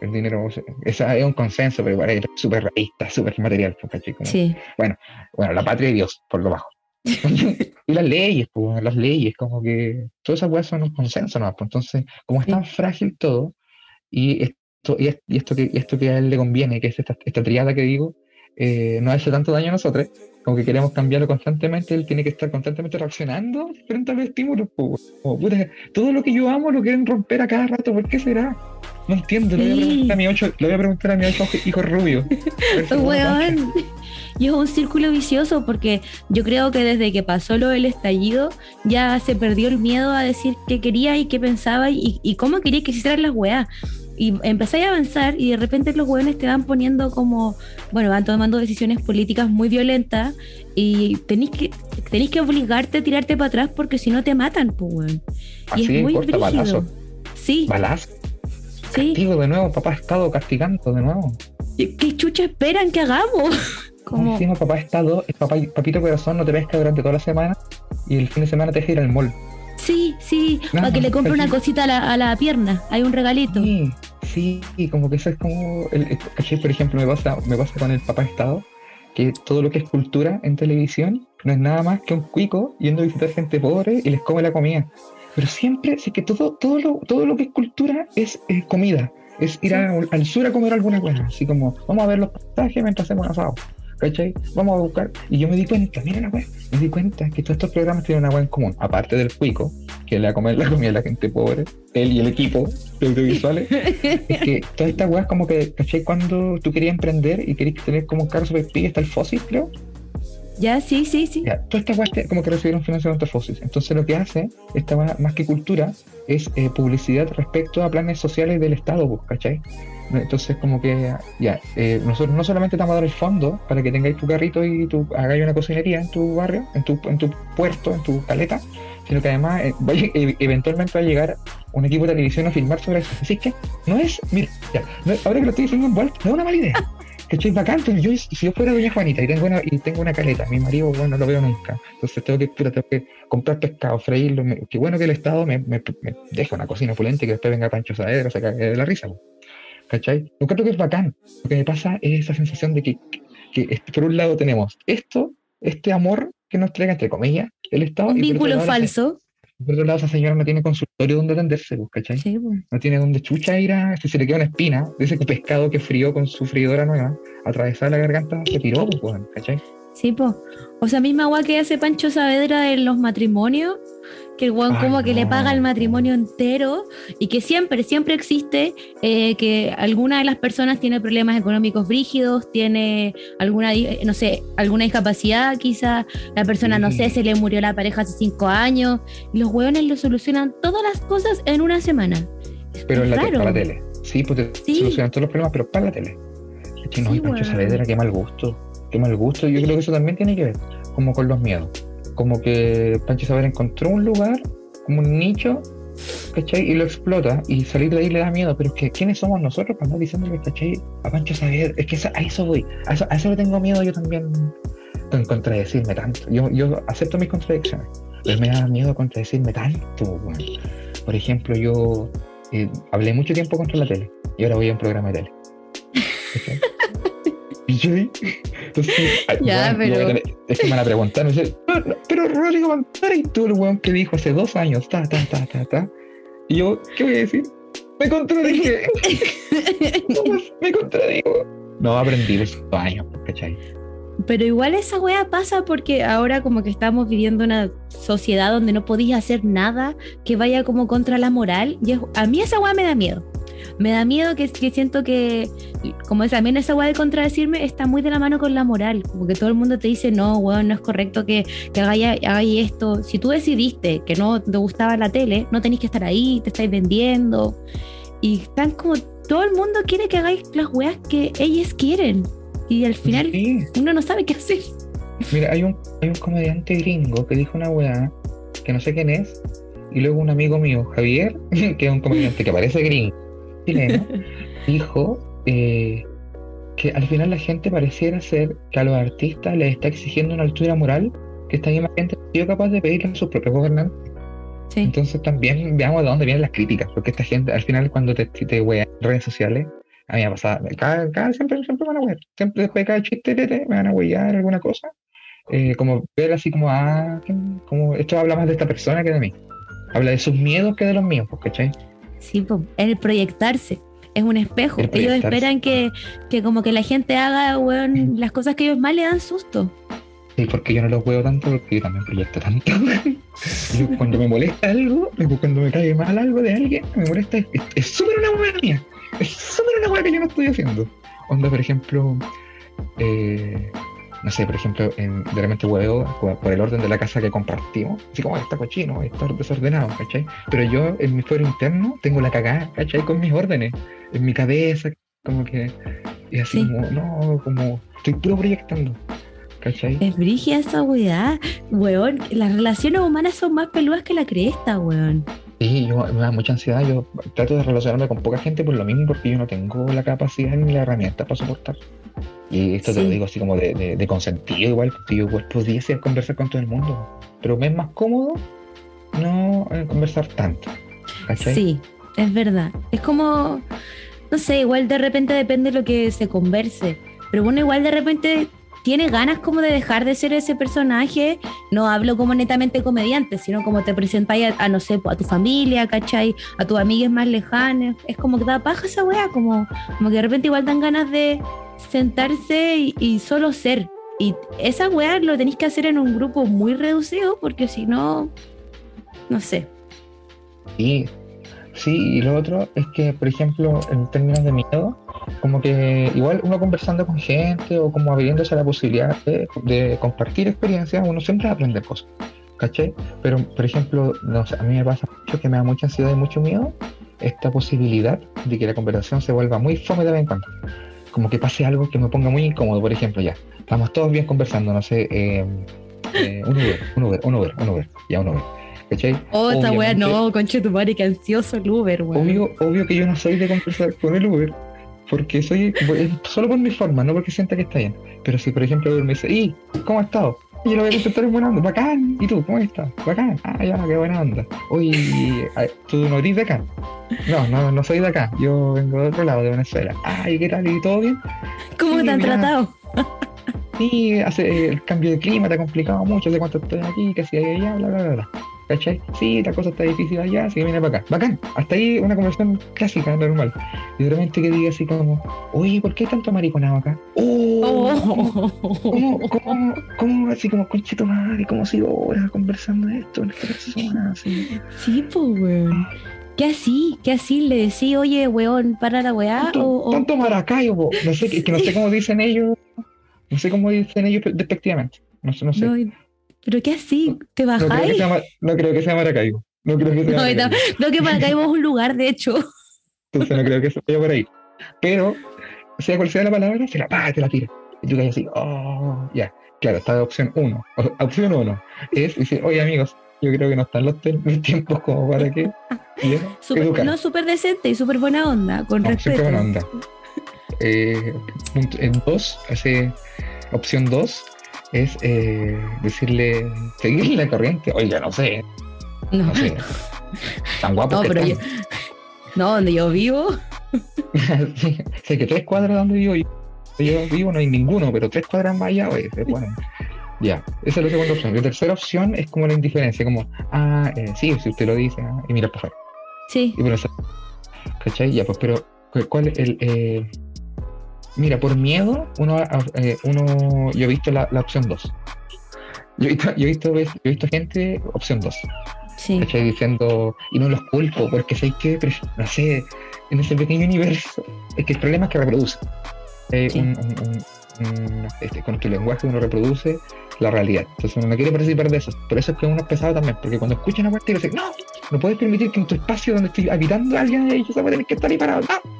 el dinero, o sea, esa es un consenso, pero igual es súper realista, súper material, ¿cachai? Como- Sí, bueno, la patria y Dios, por lo bajo. y las leyes, pues, las leyes, como que todas esas cosas son un consenso, ¿no? Pues, entonces, como es Sí. tan frágil todo, y esto, y es- y esto, que, y esto que a él le conviene, que es esta, esta triada que digo, eh, no hace tanto daño a nosotros, como que queremos cambiarlo constantemente, él tiene que estar constantemente reaccionando frente a los estímulos. pues, como, puta, todo lo que yo amo lo quieren romper a cada rato, ¿por qué será? No entiendo, le voy a Sí. preguntar a mi ocho, le voy a preguntar a mi ocho hijo rubio. A Y es un círculo vicioso porque yo creo que desde que pasó lo del estallido ya se perdió el miedo a decir qué quería y qué pensaba y, y cómo quería que se hicieran las weas. Y empezáis a avanzar y de repente los weones te van poniendo como, bueno, van tomando decisiones políticas muy violentas y tenéis que, tenéis que obligarte a tirarte para atrás porque si no te matan, pues weón. Y Así, es muy corta, balazo. Sí, Balazo. sí. Castigo de nuevo, papá ha estado castigando de nuevo. ¿Qué chucha esperan que hagamos? Como, Encima papá ha estado, papá, papito corazón no te pesca durante toda la semana y el fin de semana te deja ir al mall. Sí, sí, No, para que le compre una aquí- cosita a la, a la pierna. Hay un regalito. Sí, sí, y como que eso es como, el, el- ¿cachai? por ejemplo, me pasa, me pasa con el papá Estado, que todo lo que es cultura en televisión no es nada más que un cuico yendo a visitar gente pobre y les come la comida. Pero siempre, sí que todo, todo, lo, todo lo que es cultura es eh, comida. Es ir a- al sur a comer alguna cosa. Así como, vamos a ver los pasajes mientras hacemos un asado. ¿Cachai? Vamos a buscar. Y yo me di cuenta, mira la weá, me di cuenta que todos estos programas tienen una weá en común. Aparte del cuico, que le va a comer la comida a la gente pobre, él y el equipo de audiovisuales es que todas estas weas como que, ¿cachai? Cuando tú querías emprender y querías tener como un carro super está el fósil, creo. Ya, sí, sí, sí. Ya, todas estas weas como que recibieron financiamiento fósil. Entonces lo que hace esta wea, más que cultura, es eh, publicidad respecto a planes sociales del Estado, pues, ¿cachai? Entonces como que, ya, eh, nosotros no solamente te vamos a dar el fondo para que tengáis tu carrito y tu, hagáis una cocinería en tu barrio, en tu, en tu puerto, en tu caleta, sino que además eh, e- eventualmente va a llegar un equipo de televisión a filmar sobre eso. Así que no es, mira, ya, no ahora que lo estoy diciendo en voz alta, no es una mala idea. ¿Cachai? Bacán, pero yo, si yo fuera doña Juanita y tengo una, y tengo una caleta, mi marido, bueno, no lo veo nunca. Entonces tengo que, tengo que comprar pescado, freírlo. me- qué bueno que el Estado me, me, me deja una cocina opulenta y que después venga Pancho Saavedra, se cague de la risa. po. ¿Cachai? Yo creo que es bacán. Lo que me pasa es esa sensación de que, que, este, por un lado tenemos esto, este amor que nos entrega, entre comillas, el Estado. Un y vínculo falso. Por otro lado, esa señora no tiene consultorio donde atenderse, pues, ¿cachai? Sí, pues. No tiene donde chucha ir a. Si se le queda una espina de ese pescado que frió con su freidora nueva, atravesar la garganta, se tiró, pues, ¿cachai? Sí, po. O sea, misma agua que hace Pancho Saavedra en los matrimonios, que el weón como que le paga el matrimonio entero y que siempre, siempre existe eh, que alguna de las personas tiene problemas económicos brígidos, tiene alguna, no sé, alguna discapacidad, quizá la persona, no sé, se le murió la pareja hace cinco años y los weones lo solucionan todas las cosas en una semana. Pero en la, para la tele. Sí, pues te Sí. solucionan todos los problemas, pero para la tele. No, Sí, y Pancho. Saavedra, qué mal gusto. Qué mal gusto. Yo creo que eso también tiene que ver, como con los miedos. Como que Pancho Saavedra encontró un lugar, como un nicho, ¿cachai? Y lo explota, y salir de ahí le da miedo. Pero es que, ¿quiénes somos nosotros para andar diciéndole, ¿cachai? A Pancho Saavedra. Es que a eso voy. A eso, a eso le tengo miedo yo también, con contradecirme tanto. Yo, yo acepto mis contradicciones, pero me da miedo contradecirme tanto, weón. Por ejemplo, yo eh, hablé mucho tiempo contra la tele y ahora voy a un programa de tele. ¿Cachai? Yo, Entonces, ya, pero... es que me van a preguntar, me dice, pero, pero Rodrigo Pantera y tú el weón que dijo hace dos años, ta, ta, ta, ta, ta. Y yo, ¿qué voy a decir? Me contradije. me contradigo. No aprendí los años, ¿cachai? Pero igual esa weá pasa porque ahora como que estamos viviendo una sociedad donde no podías hacer nada que vaya como contra la moral. Y a mí esa weá me da miedo. Me da miedo que, que siento que, como también esa weá de contradecirme está muy de la mano con la moral. Como que todo el mundo te dice, no, weón, no es correcto que, que hagáis, esto. Si tú decidiste que no te gustaba la tele, no tenéis que estar ahí, te estáis vendiendo. Y están como, todo el mundo quiere que hagáis las weas que ellos quieren. Y al final uno no sabe qué hacer. Mira, hay un, hay un comediante gringo que dijo una weá que no sé quién es, y luego un amigo mío, Javier, que es un comediante que parece gringo, chileno, dijo eh, que al final la gente pareciera ser que a los artistas les está exigiendo una altura moral que esta misma gente ha sido capaz de pedirle a sus propios gobernantes. Entonces también veamos de dónde vienen las críticas, porque esta gente al final cuando te, te en redes sociales, a mí me ha pasado, cada, cada, siempre, siempre me van a wear, siempre después de cada chiste me van a huellar alguna cosa, eh, como ver así como, ah, como esto habla más de esta persona que de mí, habla de sus miedos que de los míos, pues, ¿cachai? Sí, pues, el proyectarse. Es un espejo. Ellos esperan que, que, como que la gente haga, weón, las cosas que ellos más le dan susto. Sí, porque yo no los veo tanto, porque yo también proyecto tanto. cuando me molesta algo, cuando me cae mal algo de alguien, me molesta, es súper una buena mía. Es súper una hueá que yo no estoy haciendo. Onda, por ejemplo, eh, no sé, por ejemplo, en, de repente huevo por el orden de la casa que compartimos. Así como, está cochino, está desordenado, ¿cachai? Pero yo en mi fuero interno tengo la cagada, ¿cachai? Con mis órdenes. En mi cabeza, como que. Y así como, no, como. Estoy puro proyectando. ¿Cachai? Es brigia esa weá. Weón, las relaciones humanas son más peludas que la cresta, weón. Sí, yo, me da mucha ansiedad. Yo trato de relacionarme con poca gente por lo mismo, porque yo no tengo la capacidad ni la herramienta para soportar. Y esto te lo digo así como de, de, consentido, igual, yo igual pudiese conversar con todo el mundo. Pero me es más cómodo no eh, conversar tanto. ¿cachai? Sí, es verdad. Es como, no sé, igual de repente depende de lo que se converse. Pero bueno, igual de repente tiene ganas como de dejar de ser ese personaje, no hablo como netamente comediante, sino como te presentáis a, no sé, a tu familia, ¿cachai? A tus amigas más lejanas. Es como que da paja esa weá, como, como que de repente igual dan ganas de sentarse y, solo ser. Y esa weá lo tenéis que hacer en un grupo muy reducido porque si no, no sé. Sí, sí, y lo otro es que, por ejemplo, en términos de miedo, como que igual uno conversando con gente o como abriéndose la posibilidad de, compartir experiencias, uno siempre aprende cosas, ¿cachai? Pero, por ejemplo, a mí me pasa mucho que me da mucha ansiedad y mucho miedo esta posibilidad de que la conversación se vuelva muy fome de vez en cuando. Como que pase algo que me ponga muy incómodo, por ejemplo, ya, estamos todos bien conversando, no sé, eh, eh, un Uber, un Uber, un Uber, un Uber, ya un Uber. ¿Cachai? Oh, esta wea no, conche tu madre, que ansioso el Uber, weón. Obvio, obvio que yo no soy de conversar con el Uber, porque soy solo por mi forma, no porque sienta que está bien. Pero si, por ejemplo, me dice, ¿y cómo has estado? Y lo voy a contestar en buena onda, bacán. ¿Y tú, cómo estás? Bacán. Ah, ya, qué buena onda. Oye, ¿tú no eres de acá? No, no, no soy de acá. Yo vengo de otro lado, de Venezuela. Ay, ¿qué tal? ¿Y todo bien? ¿Cómo te han tratado? Sí, hace el cambio de clima te ha complicado mucho, sé cuánto estoy aquí, que si allá, bla, bla, bla, bla. ¿Cachai? Sí, la cosa está difícil allá, así que viene para acá. Bacán, hasta ahí una conversación clásica, normal. Y de repente que diga así como, oye, ¿por qué hay tanto mariconado acá? ¡Oh! ¿Cómo, cómo, cómo, así como, conchito madre, cómo sigo horas conversando esto en esta persona? Así. Sí, pues, weón. ¿Qué así? ¿Qué así? Le decía, oye, weón, para la weá. Tanto, o, tanto maracayo, no sé, que, que no sé cómo dicen ellos, no sé cómo dicen ellos despectivamente. No sé, no sé. ¿Pero qué así? ¿Te bajáis? No creo que sea, Maracaibo. No creo que sea Maracaibo. No, creo que Maracaibo es un lugar, de hecho. Entonces no creo que se vaya por ahí. Pero, sea cual sea la palabra, se la paga, te la tira. Y tú caes así, oh, ya. Claro, está opción uno. opción uno es decir, oye amigos, yo creo que no están los, tiempos como para que. super, no, súper decente y súper buena onda, con respeto. Súper buena onda. Eh, en dos, hace opción dos, es eh, decirle, seguirle la corriente. Oiga, no sé. No, sé. Tan guapo no, que pero Yo, no, donde yo vivo. sé que tres cuadras donde vivo yo. yo vivo no hay ninguno, pero tres cuadras más allá, oye, se ponen. Ya, esa es la segunda opción. La tercera opción es como la indiferencia, como, ah, eh, sí, si usted lo dice, ah, y mira por favor. Sí. Y eso, ¿cachai? Ya, pues, pero, ¿cuál es el...? Eh, mira, por miedo, uno, eh, uno yo he visto la, la opción 2. Yo he visto, yo he visto, yo he visto gente, opción 2. Sí. ¿cachai? Diciendo, y no los culpo, porque sé que, no sé, en ese pequeño universo, es que el problema es que reproduce. Eh, Sí. un- un- un- un- este, con tu lenguaje uno reproduce la realidad. Entonces uno no quiere participar de eso. Por eso es que uno es pesado también, porque cuando escucha una parte dice, no, no puedes permitir que en tu espacio donde estoy habitando alguien yo se va a tener que estar ahí parado. No.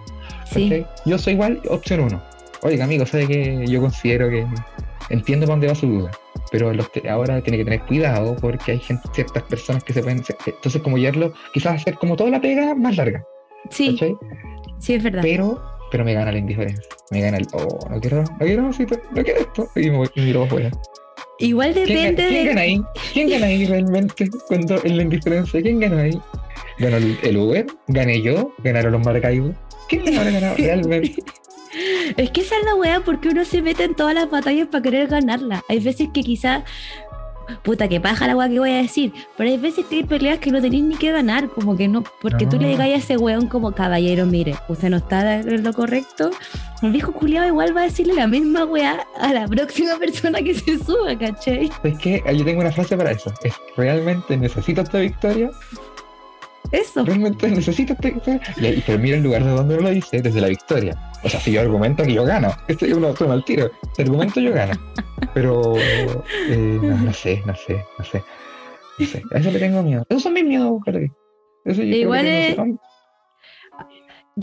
Sí. Yo soy igual, opción uno. Oiga, amigo, sabe que yo considero que entiendo para dónde va su duda, pero los te- ahora tiene que tener cuidado porque hay gente, ciertas personas que se pueden. Entonces, como llevarlo, quizás hacer como toda la pega más larga, Sí, ¿cachai? sí, es verdad. Pero, pero me gana la indiferencia. Me gana el, oh, no quiero, no quiero, no quiero esto. Y me voy y miro afuera. Igual ¿Quién, depende quién de. gana ahí? ¿Quién gana ahí realmente cuando en la indiferencia? ¿Quién gana ahí? ¿Ganó el, el Uber? ¿Gané yo? ¿Ganaron los Maracaibo? ¿Quién habrá ganado realmente? Es que esa es la weá porque uno se mete en todas las batallas para querer ganarla. Hay veces que quizás. Puta, que paja la weá que voy a decir. Pero hay veces que hay peleas que no tenéis ni que ganar. Como que no. Porque tú le No. digas a ese weón como caballero, mire, usted no está en lo correcto. El viejo culiado igual va a decirle la misma weá a la próxima persona que se suba, ¿cachai? Es que yo tengo una frase para eso. Es realmente necesito esta victoria. Eso. Realmente necesito victoria. Y, pero mira el lugar de donde lo dice, desde la victoria. O sea, si yo argumento que yo gano, este es uno toma al tiro. Si argumento yo gano. Pero eh, no, no sé, no sé, no sé. No sé. A eso le tengo miedo. Esos son mis miedos, Jorge. Eso yo Igual no es- son-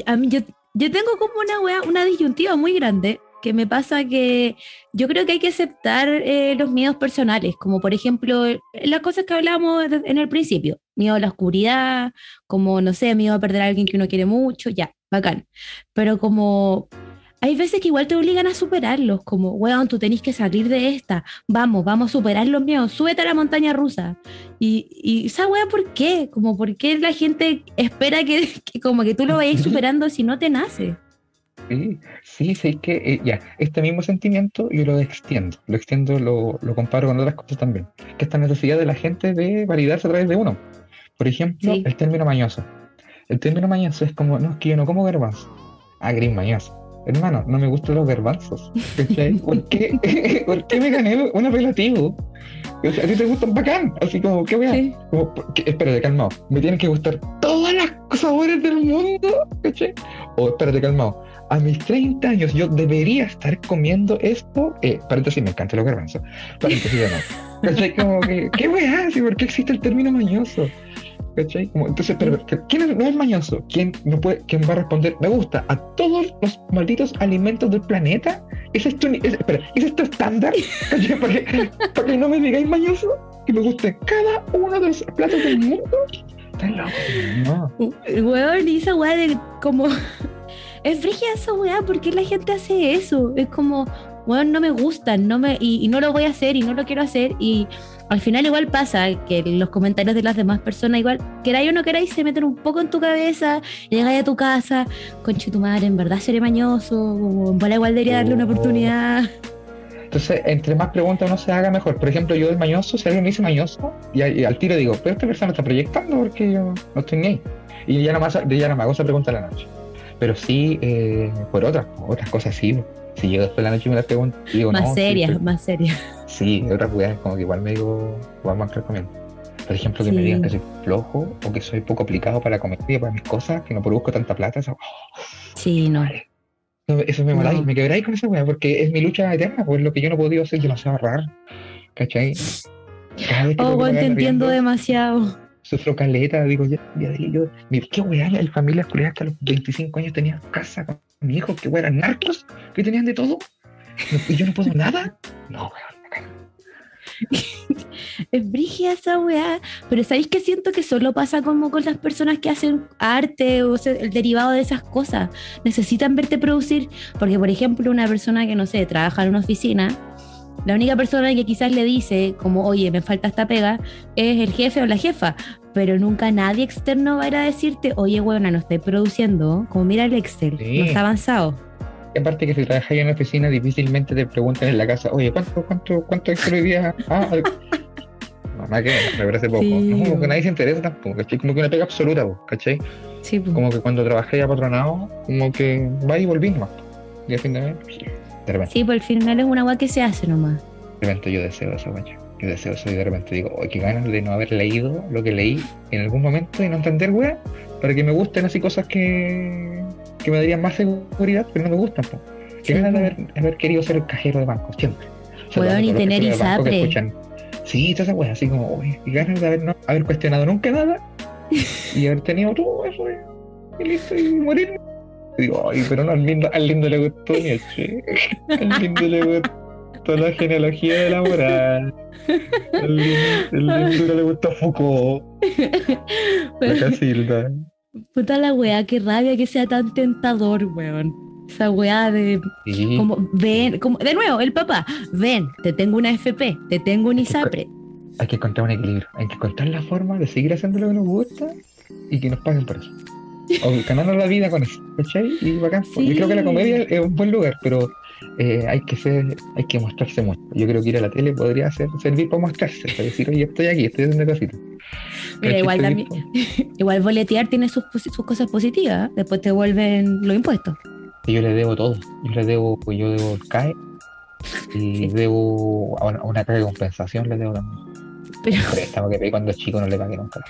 A mí, yo, yo tengo como una weá, una disyuntiva muy grande que me pasa que yo creo que hay que aceptar eh, los miedos personales, como por ejemplo las cosas que hablábamos de- en el principio, miedo a la oscuridad, como no sé, miedo a perder a alguien que uno quiere mucho, ya, bacán. Pero como hay veces que igual te obligan a superarlos, como, weón, tú tenés que salir de esta, vamos, vamos a superar los miedos, súbete a la montaña rusa. Y, y esa weá, ¿por qué? Como, ¿por qué la gente espera que, que como que tú lo vayas superando si no te nace? Sí, sí, sí, que eh, ya, este mismo sentimiento yo lo extiendo, lo extiendo, lo, lo comparo con otras cosas también. Que esta necesidad de la gente de validarse a través de uno. Por ejemplo, Sí. el término mañoso. El término mañoso es como, no, es que yo no como garbanzo. Ah, gris mañoso. Hermano, no me gustan los garbanzos. ¿Por qué? ¿Por qué me gané un apelativo? O sea, a ti te gustan bacán, así como, ¿qué voy a Sí. como, ¿qué? espérate, calmado. Me tienen que gustar todas las sabores del mundo, ¿cachai? O espérate, calmado. A mis 30 años yo debería estar comiendo esto. Eh, paréntesis, me encantan los garbanzos. Paréntesis no. ¿Cachai? Como que, ¿qué weá? ¿Por qué existe el término mañoso? ¿Cachai? Como, entonces, pero, ¿quién es- no es mañoso? ¿Quién, no puede, ¿Quién va a responder? Me gusta a todos los malditos alimentos del planeta. ¿Ese es tu, ese- espera, ¿ese es tu estándar? ¿Cachai? ¿Para que, para que no me digáis mañoso? Que me guste cada uno de los platos del mundo. Estás loco. No. Weón, y esa weá de como. Es frígida esa weá, ¿por qué la gente hace eso? Es como, weón, no me gustan, no me, y, y no lo voy a hacer y no lo quiero hacer. Y al final igual pasa que los comentarios de las demás personas, igual, queráis o no queráis, se meten un poco en tu cabeza, llegáis a tu casa, conche tu madre, en verdad seré mañoso, o en bola igual debería darle una Oh. oportunidad. Entonces, entre más preguntas uno se haga, mejor. Por ejemplo, yo de mañoso, si alguien me dice mañoso, y, al- y al tiro digo, pero esta persona está proyectando porque yo no estoy ni ahí. Y ya no, más, ya no me hago esa pregunta a la noche. Pero sí, eh, por otras, otras cosas sí. Si yo después de la noche me las pregunto, digo, más no, sí, serias, estoy- más serias. Sí, otras weas como que igual me digo, vamos a estar comiendo. Por ejemplo, que me Sí. digan que soy flojo o que soy poco aplicado para la comedia, para mis cosas, que no produzco tanta plata, eso, Sí, no. eso, eso me No. me quebráis con esa wea, porque es mi lucha eterna, pues lo que yo no he podido hacer demasiado raro. ¿Cachai? Cada vez que Oh, weón, te entiendo demasiado. Sufro caleta, digo, ya, ya, ya, yo, mira, qué weá, hay familias culiadas que a los 25 años tenían casa con mi hijo, que eran narcos, que tenían de todo, y yo no puedo nada. No, weón. Es brígida esa weá. Pero ¿sabéis que siento que solo pasa como con las personas que hacen arte o sea, el derivado de esas cosas? Necesitan verte producir. Porque, por ejemplo, una persona que, no sé, trabaja en una oficina, la única persona que quizás le dice, como, oye, me falta esta pega, es el jefe o la jefa. Pero nunca nadie externo va a ir a decirte, oye, weona, no estoy produciendo. Como mira el Excel, Sí. no está avanzado. aparte que si trabajas en una oficina, difícilmente te preguntan en la casa, oye, ¿cuánto, cuánto, cuánto extra hoy día? Ah, no, nada que me parece poco. Sí. como que nadie se interesa tampoco, ¿cachai? Como que una pega absoluta, ¿cachai? Sí, po. Como que cuando trabajé ya patronado, como que va y volví más. Y al fin de mes, de repente, Sí, por el final es una weá que se hace nomás. de repente yo deseo eso, macho. Yo deseo eso y de repente digo, oye, qué ganas de no haber leído lo que leí en algún momento y no entender, weá, para que me gusten así cosas que, que me darían más seguridad, pero no me gustan, po. Sí, Qué ganas de haber, haber querido ser el cajero de banco, siempre. Weón, y todos los tener ISAPRE. Sí, esas weas, así como, oye, qué ganas de haber, no, haber cuestionado nunca nada y haber tenido todo eso y, listo, y morir. Digo, ay, pero no, al lindo, al lindo le gustó Nietzsche. Al lindo le gustó la genealogía de la moral. Al lindo, le gustó Foucault, la Casilda. Puta la weá, qué rabia que sea tan tentador, weón. Esa weá de Sí, como ven, como de nuevo, el papá, ven, te tengo una FP, te tengo un ISAPRE. hay que encontrar un equilibrio. Hay que encontrar la forma de seguir haciendo lo que nos gusta y que nos paguen por eso. O ganarnos la vida con eso, ¿cachai? Y bacán. Sí. Yo creo que la comedia es un buen lugar, pero eh, hay que ser, hay que mostrarse mucho. Yo creo que ir a la tele podría ser, servir para mostrarse, para decir, oye, estoy aquí, estoy haciendo cositas. Mira, igual, también- igual boletear tiene sus, sus cosas positivas, ¿eh? después te vuelven los impuestos. Yo le debo todo. Yo le debo, pues yo debo el CAE y Sí. debo a una, a una carga de compensación, le debo también. Pero préstamo que pedí cuando chico no le pagué nunca.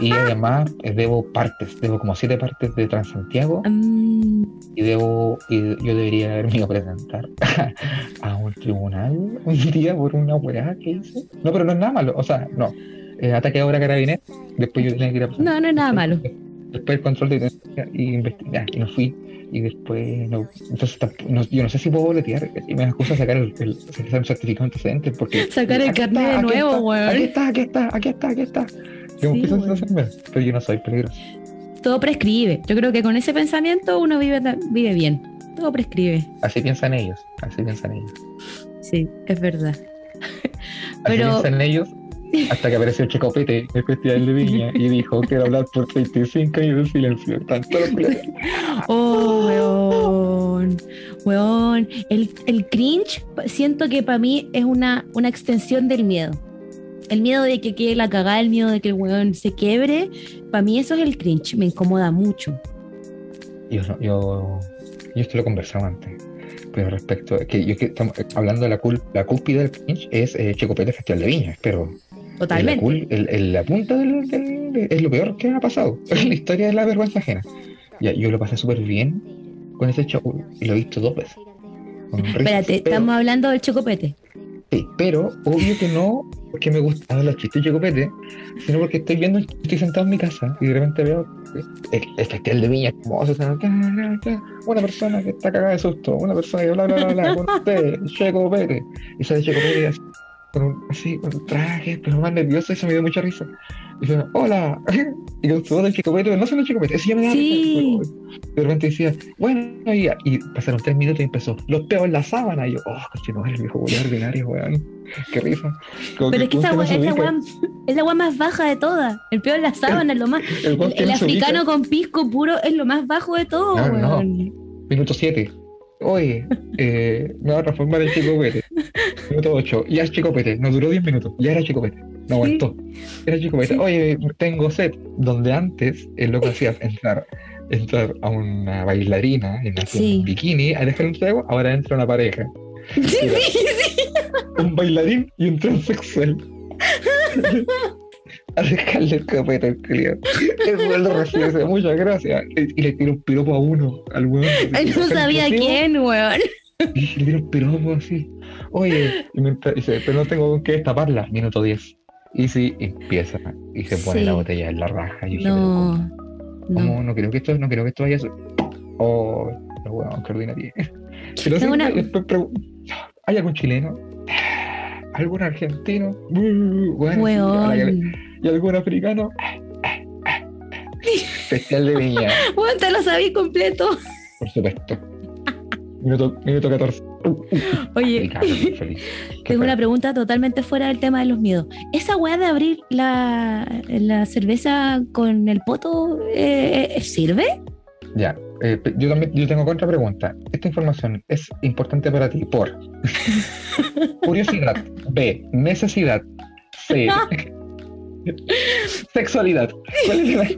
Y además eh, debo partes, debo como siete partes de Transantiago mm, y debo, y yo debería haberme ido a presentar a un tribunal un día por una weá que hice. No, pero no es nada malo, o sea, no. Eh, ataque a obra carabinero, después yo tenía que ir a presentar. no, no es nada malo. Después el control de detención y investigar, y no fui. Y después, no, entonces no- yo no sé si puedo boletear y me acusa sacar el, el, un certificado de antecedentes porque. Sacar el carnet de nuevo, weón. Aquí está, aquí está, aquí está, aquí está. Yo pero yo no soy peligroso. Todo prescribe. Yo creo que con ese pensamiento uno vive, vive bien. Todo prescribe. Así piensan ellos, así piensan ellos. Sí, es verdad. Así Pero- piensan ellos hasta que apareció Checopete en el Festival de Viña y dijo quiero hablar por 35 años de silencio. Culiados. Oh, weón. Weón. El, el cringe, siento que para mí es una, una extensión del miedo. El miedo de que quede la cagada, el miedo de que el weón se quiebre. Para mí eso es el cringe. Me incomoda mucho. Yo, yo, yo esto lo conversaba antes, pero respecto, que yo que estamos eh, hablando de la, cul, la cúspide del pinch es eh, Checopete Festival de Viña, pero Totalmente. el- el- la punta del, del- de- es lo peor que me ha pasado, es la historia de la vergüenza ajena. Ya, yo lo pasé súper bien con ese show y lo he visto dos veces. risas, Espérate, pero- estamos hablando del chocopete. Sí, pero obvio que no porque me gustaban los chistes Chocopete, sino porque estoy viendo, estoy sentado en mi casa y de repente veo el, el festival de viña hermoso, una persona que está cagada de susto, una persona que bla bla bla bla, con usted, Chocopete, y sale Chocopete así, con un, así, con un traje, pero más nervioso, y eso me dio mucha risa. Y dice, hola, y con su voz del Chocopete, pero no solo el Chocopete, eso ya me da Sí. risa. De repente decía, bueno, y, y pasaron tres minutos y empezó, los peos en la sábana. Y yo, oh, cochino, el viejo boludo ordinario, weón. Qué risa. Como Pero es que esa weón se es la weá más baja de todas. El peor es la sábana, es lo más. El no se africano con pisco puro es lo más bajo de todo, No, no. weón. Minuto 7. Oye, eh, me va a transformar en Chico Pete. Minuto 8. Ya es Chico Pete. No duró 10 minutos. Ya era Chico Pete. No aguantó. Era Chico Pete. Sí. Oye, tengo sed. Donde antes el loco hacía entrar, entrar a una bailarina en, Sí. en bikini a dejar un trago. Ahora entra una pareja. Sí, sí, sí. Un bailarín y un transexual. a dejarle el copete al cliente. Eso lo recibe. Muchas gracias. Y le tira un piropo a uno, al weón. Ay, no sabía quién, weón. Y le dieron piropo así. Oye, y mientras- dice, pero no tengo con qué destaparla. Minuto 10. Y sí, empieza. Y se pone Sí. la botella en la raja. Y yo dije, No, no. No creo que esto, no creo que esto vaya a ser. Oh, no, weón, qué ordinario. Pero sí, una- después pregun- ¿hay algún chileno? ¿Algún argentino? Uh, bueno. ¿Y algún africano? Especial de viña, Weón, te lo sabí completo. por supuesto. Minuto, minuto 14. Uh, uh, Oye, tengo una pregunta totalmente fuera del tema de los miedos. ¿Esa weá de abrir la, la cerveza con el poto eh, eh, sirve? Ya, eh, yo también yo tengo contra pregunta. ¿Esta información es importante para ti por curiosidad, B, necesidad, C, sexualidad? ¿Cuál es la-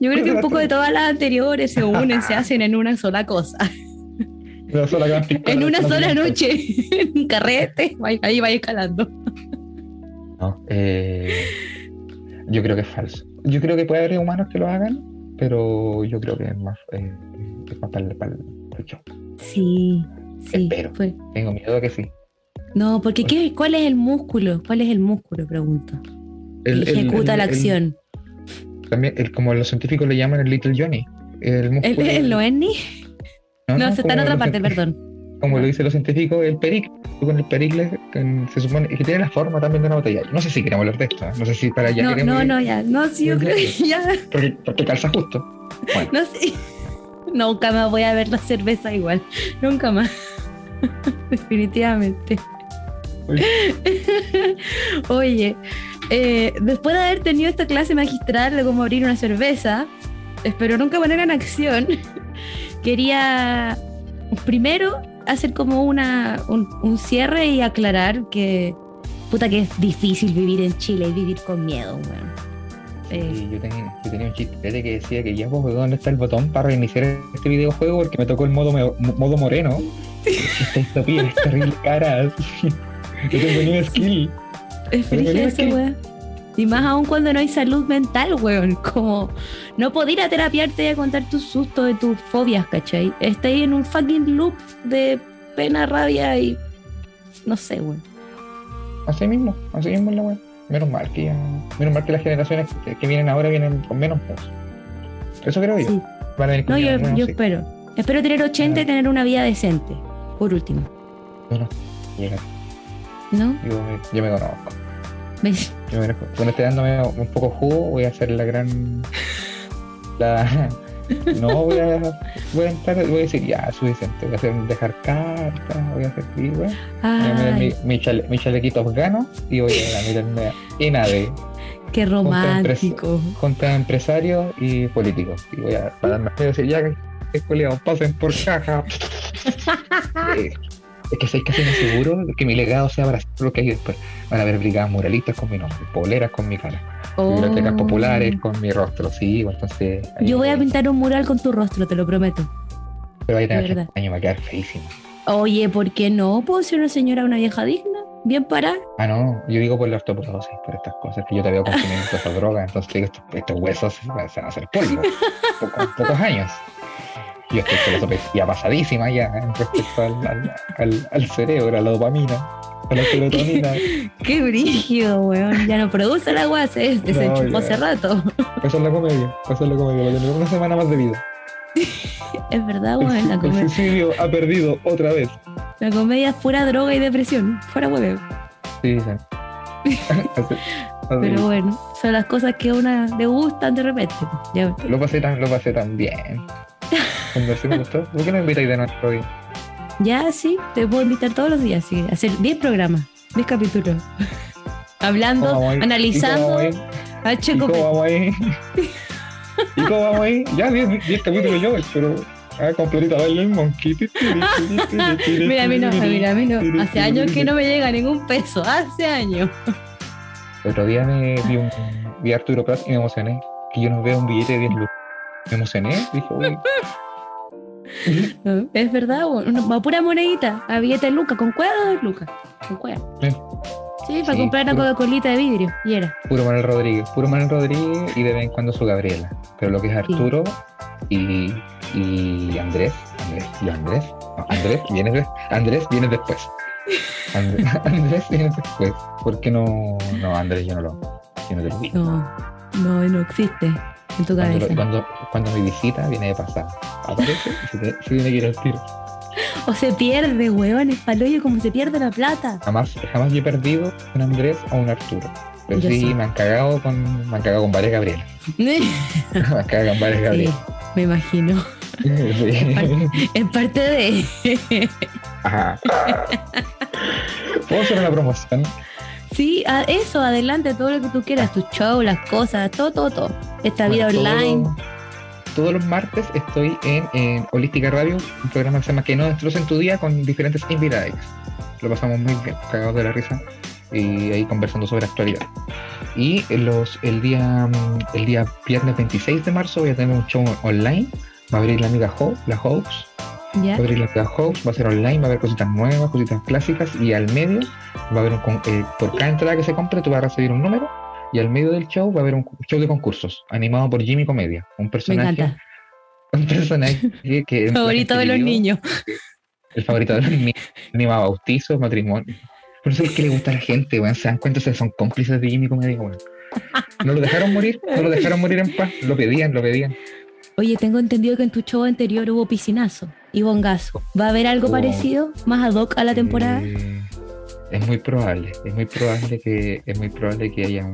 Yo creo que un poco de todas las anteriores se unen, se hacen en una sola cosa. una sola En una sola noche, en un carrete, ahí- ahí va escalando. No, eh, yo creo que es falso. Yo creo que puede haber humanos que lo hagan, pero yo creo que es más, eh, es más para, el- para el- para el show. Sí, sí. Espero. fue. Tengo miedo de que sí. No, porque ¿qué, ¿cuál es el músculo? ¿Cuál es el músculo? Pregunto. El- Ejecuta la acción. también, el- como los científicos le llaman el Little Johnny. El ¿El, músculo. el no, No, no, se está en otra parte, perdón. Como lo dicen los científicos, el peric. Tú Con el pericle se supone que tiene la forma también de una botella. No sé si queremos hablar de esto. ¿eh? No sé si para allá No, queremos no, no, ya. No, sí, yo creo que ya. Porque, porque calza justo. Bueno, No sé. Nunca más voy a ver la cerveza igual. Nunca más. Definitivamente. Oye, eh, después de haber tenido esta clase magistral de cómo abrir una cerveza, espero nunca poner en acción, quería primero hacer como una, un, un cierre y aclarar que, puta, que es difícil vivir en Chile y vivir con miedo, weón. Eh, yo, tenía, yo tenía un chiste que decía que ya, pues, ¿dónde está el botón para reiniciar este videojuego? Porque me tocó el modo, me- modo moreno. Esta distopía es terrible cara. Yo tengo ni un skill. Es que- weón. Y más aún cuando no hay salud mental, weón. Como no poder ir a terapiarte y a contar tus sustos de tus fobias, ¿cachai? Estás ahí en un fucking loop de pena, rabia y. No sé, weón. Así mismo, así mismo es la wea. Menos mal que ya, menos mal que las generaciones que, que vienen ahora vienen con menos peso. Eso creo yo. Sí. Con No, yo, espero. Espero tener 80 y tener una vida decente. Por último. Yo no. Llega, ¿No? yo, me- yo me conozco. ¿Ves? Yo me conozco. Cuando esté dándome un poco jugo, voy a hacer la gran. La. No, voy a, voy a entrar, voy a decir, ya, suficiente. Voy a hacer, dejar cartas, voy a hacer, weón. Voy a mi, Ay, mi, chale- mi chalequito afgano y voy a meterme en AD, qué romántico. de empresarios y políticos. Y voy a pararme y decir, ya, que pasen por caja. Es que soy casi me seguro de que mi legado sea para lo que hay después. Van a haber brigadas muralistas con mi nombre, poleras con mi cara, bibliotecas Oh. populares con mi rostro, sí, entonces. Yo voy a pintar un mural con tu rostro, te lo prometo. Pero ahí de tener años va a quedar feísimo. Oye, ¿por qué no? ¿Puedo ser una señora, una vieja digna? Bien parada. Ah, no, yo digo por la ortoprodosis, por estas cosas, que yo te veo consumiendo toda esa droga, entonces digo, estos, estos huesos se van a hacer polvo, poco- pocos años. Yo estoy con la pasadísima ya en respecto al, al, al- al cerebro, a la dopamina, a la serotonina. Qué brígido, weón. Ya no produce la agua, se se No, hace rato. Eso es la comedia, eso es la comedia, para tener una semana más de vida. Es verdad, El, weón. La, el come- suicidio ha perdido otra vez. la comedia es pura droga y depresión. Fuera hueveo. Sí, así. Pero bueno, son las cosas que a una le gustan de repente. Ya, Lo pasé tan, lo pasé tan bien. Sí me gustó. ¿Por qué no invitáis de nuevo hoy? ya sí, te puedo invitar todos los días. Sí, a hacer 10 programas, 10 capítulos. Hablando, ¿Cómo vamos analizando. ¿Y cómo vamos ahí? ¿Y cómo vamos ahí? Ya 10 capítulos yo, pero ah, completita baile el monkey. Mira, a mí no, mira, a mí no. Hace años que no me llega ningún peso. Hace años. El otro día me vi, un, vi a Arturo Prat y me emocioné. Que yo no veo un billete de 10 lucas. Me emocioné, dije, uy, Es verdad, una, pura monedita. A billete de Lucas, con cueva o dos Lucas. Con cueva. Sí. Sí, para Sí, comprar una Coca-Colita de vidrio. Y era. puro Manuel Rodríguez, puro Manuel Rodríguez y de vez en cuando su Gabriela. Pero lo que es Arturo y, y Andrés, Andrés, y Andrés, no, Andrés viene, de- Andrés viene después. Andrés, Andrés viene después. ¿Por qué no, no, Andrés, yo no lo, yo no te lo. No, no, no existe en tu Cuando, cabeza. cuando, cuando mi visita viene de pasada, aparece y se, tiene que ir al tiro. O se pierde, weón, es paloyo como se pierde la plata. Jamás, jamás yo he perdido un Andrés o un Arturo. Pero Yo sí, me han cagado con, me han cagado con varias Gabrielas. me han cagado con varias Sí, Gabrielas. me imagino. Sí. Es parte de. Ajá. ¿Puedo hacer una promoción? Sí, a- eso, adelante, todo lo que tú quieras, tus shows, las cosas, todo, todo, todo. Esta vida todo- online. Todos los martes estoy en, Holística Radio, un programa que se llama Que no destrocen tu día con diferentes invitados. Lo pasamos muy bien, cagados de la risa y ahí conversando sobre actualidad. Y los, el, día, el día viernes 26 de marzo voy a tener un show online. Va a abrir la amiga Hope, la Hopes. Va a abrir la amiga Hopes, va a ser online, va a haber cositas nuevas, cositas clásicas. Y al medio va a haber un, eh, por cada entrada que se compre, tú vas a recibir un número. Y al medio del show va a haber un show de concursos animado por Jimmy Comedia. Un personaje. Un personaje que. favorito de los niños. El favorito de los niños. Anima bautizos, matrimonio por eso es que le gusta a la gente, weón. Se dan cuenta, que son cómplices de Jimmy Comedia, weón. No lo dejaron morir, no lo dejaron morir en paz. Lo pedían, lo pedían. Oye, tengo entendido que en tu show anterior hubo piscinazo y bongazo. ¿Va a haber algo oh. parecido, más ad hoc a la temporada? Eh, es muy probable, es muy probable que, es muy probable que haya,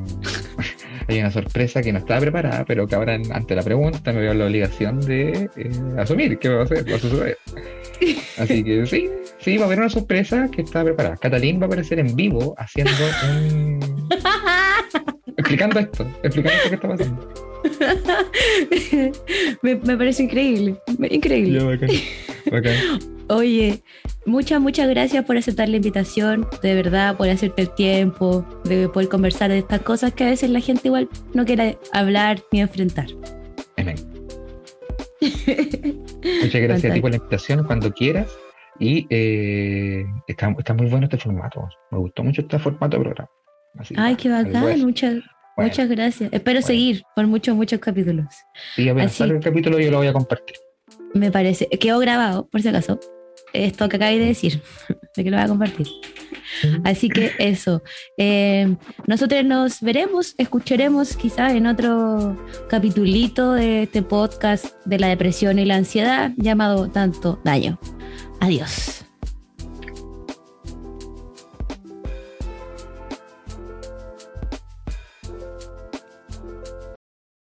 una sorpresa que no estaba preparada, pero que ahora ante la pregunta me veo la obligación de eh, asumir que va a hacer, va a suceder. Así que sí, sí, va a haber una sorpresa que está preparada. Catalín va a aparecer en vivo haciendo un. explicando esto, explicando esto que está pasando. me, parece increíble, increíble. Oye, muchas, muchas gracias por aceptar la invitación, de verdad, por hacerte el tiempo, de poder conversar de estas cosas que a veces la gente igual no quiere hablar ni enfrentar. Amén. Muchas gracias a ti por la invitación, cuando quieras. Y eh, está, muy bueno este formato. Me gustó mucho este formato de programa. Ay, qué bacán. Muchas, muchas gracias. Espero seguir por muchos, muchos capítulos. Sí, a ver, el capítulo yo lo voy a compartir. Me parece. Quedó grabado, por si acaso. Esto que acabé de decir, de que lo voy a compartir. Así que eso. Eh, nosotros nos veremos, escucharemos quizás en otro capitulito de este podcast de la depresión y la ansiedad llamado Tanto Daño. Adiós.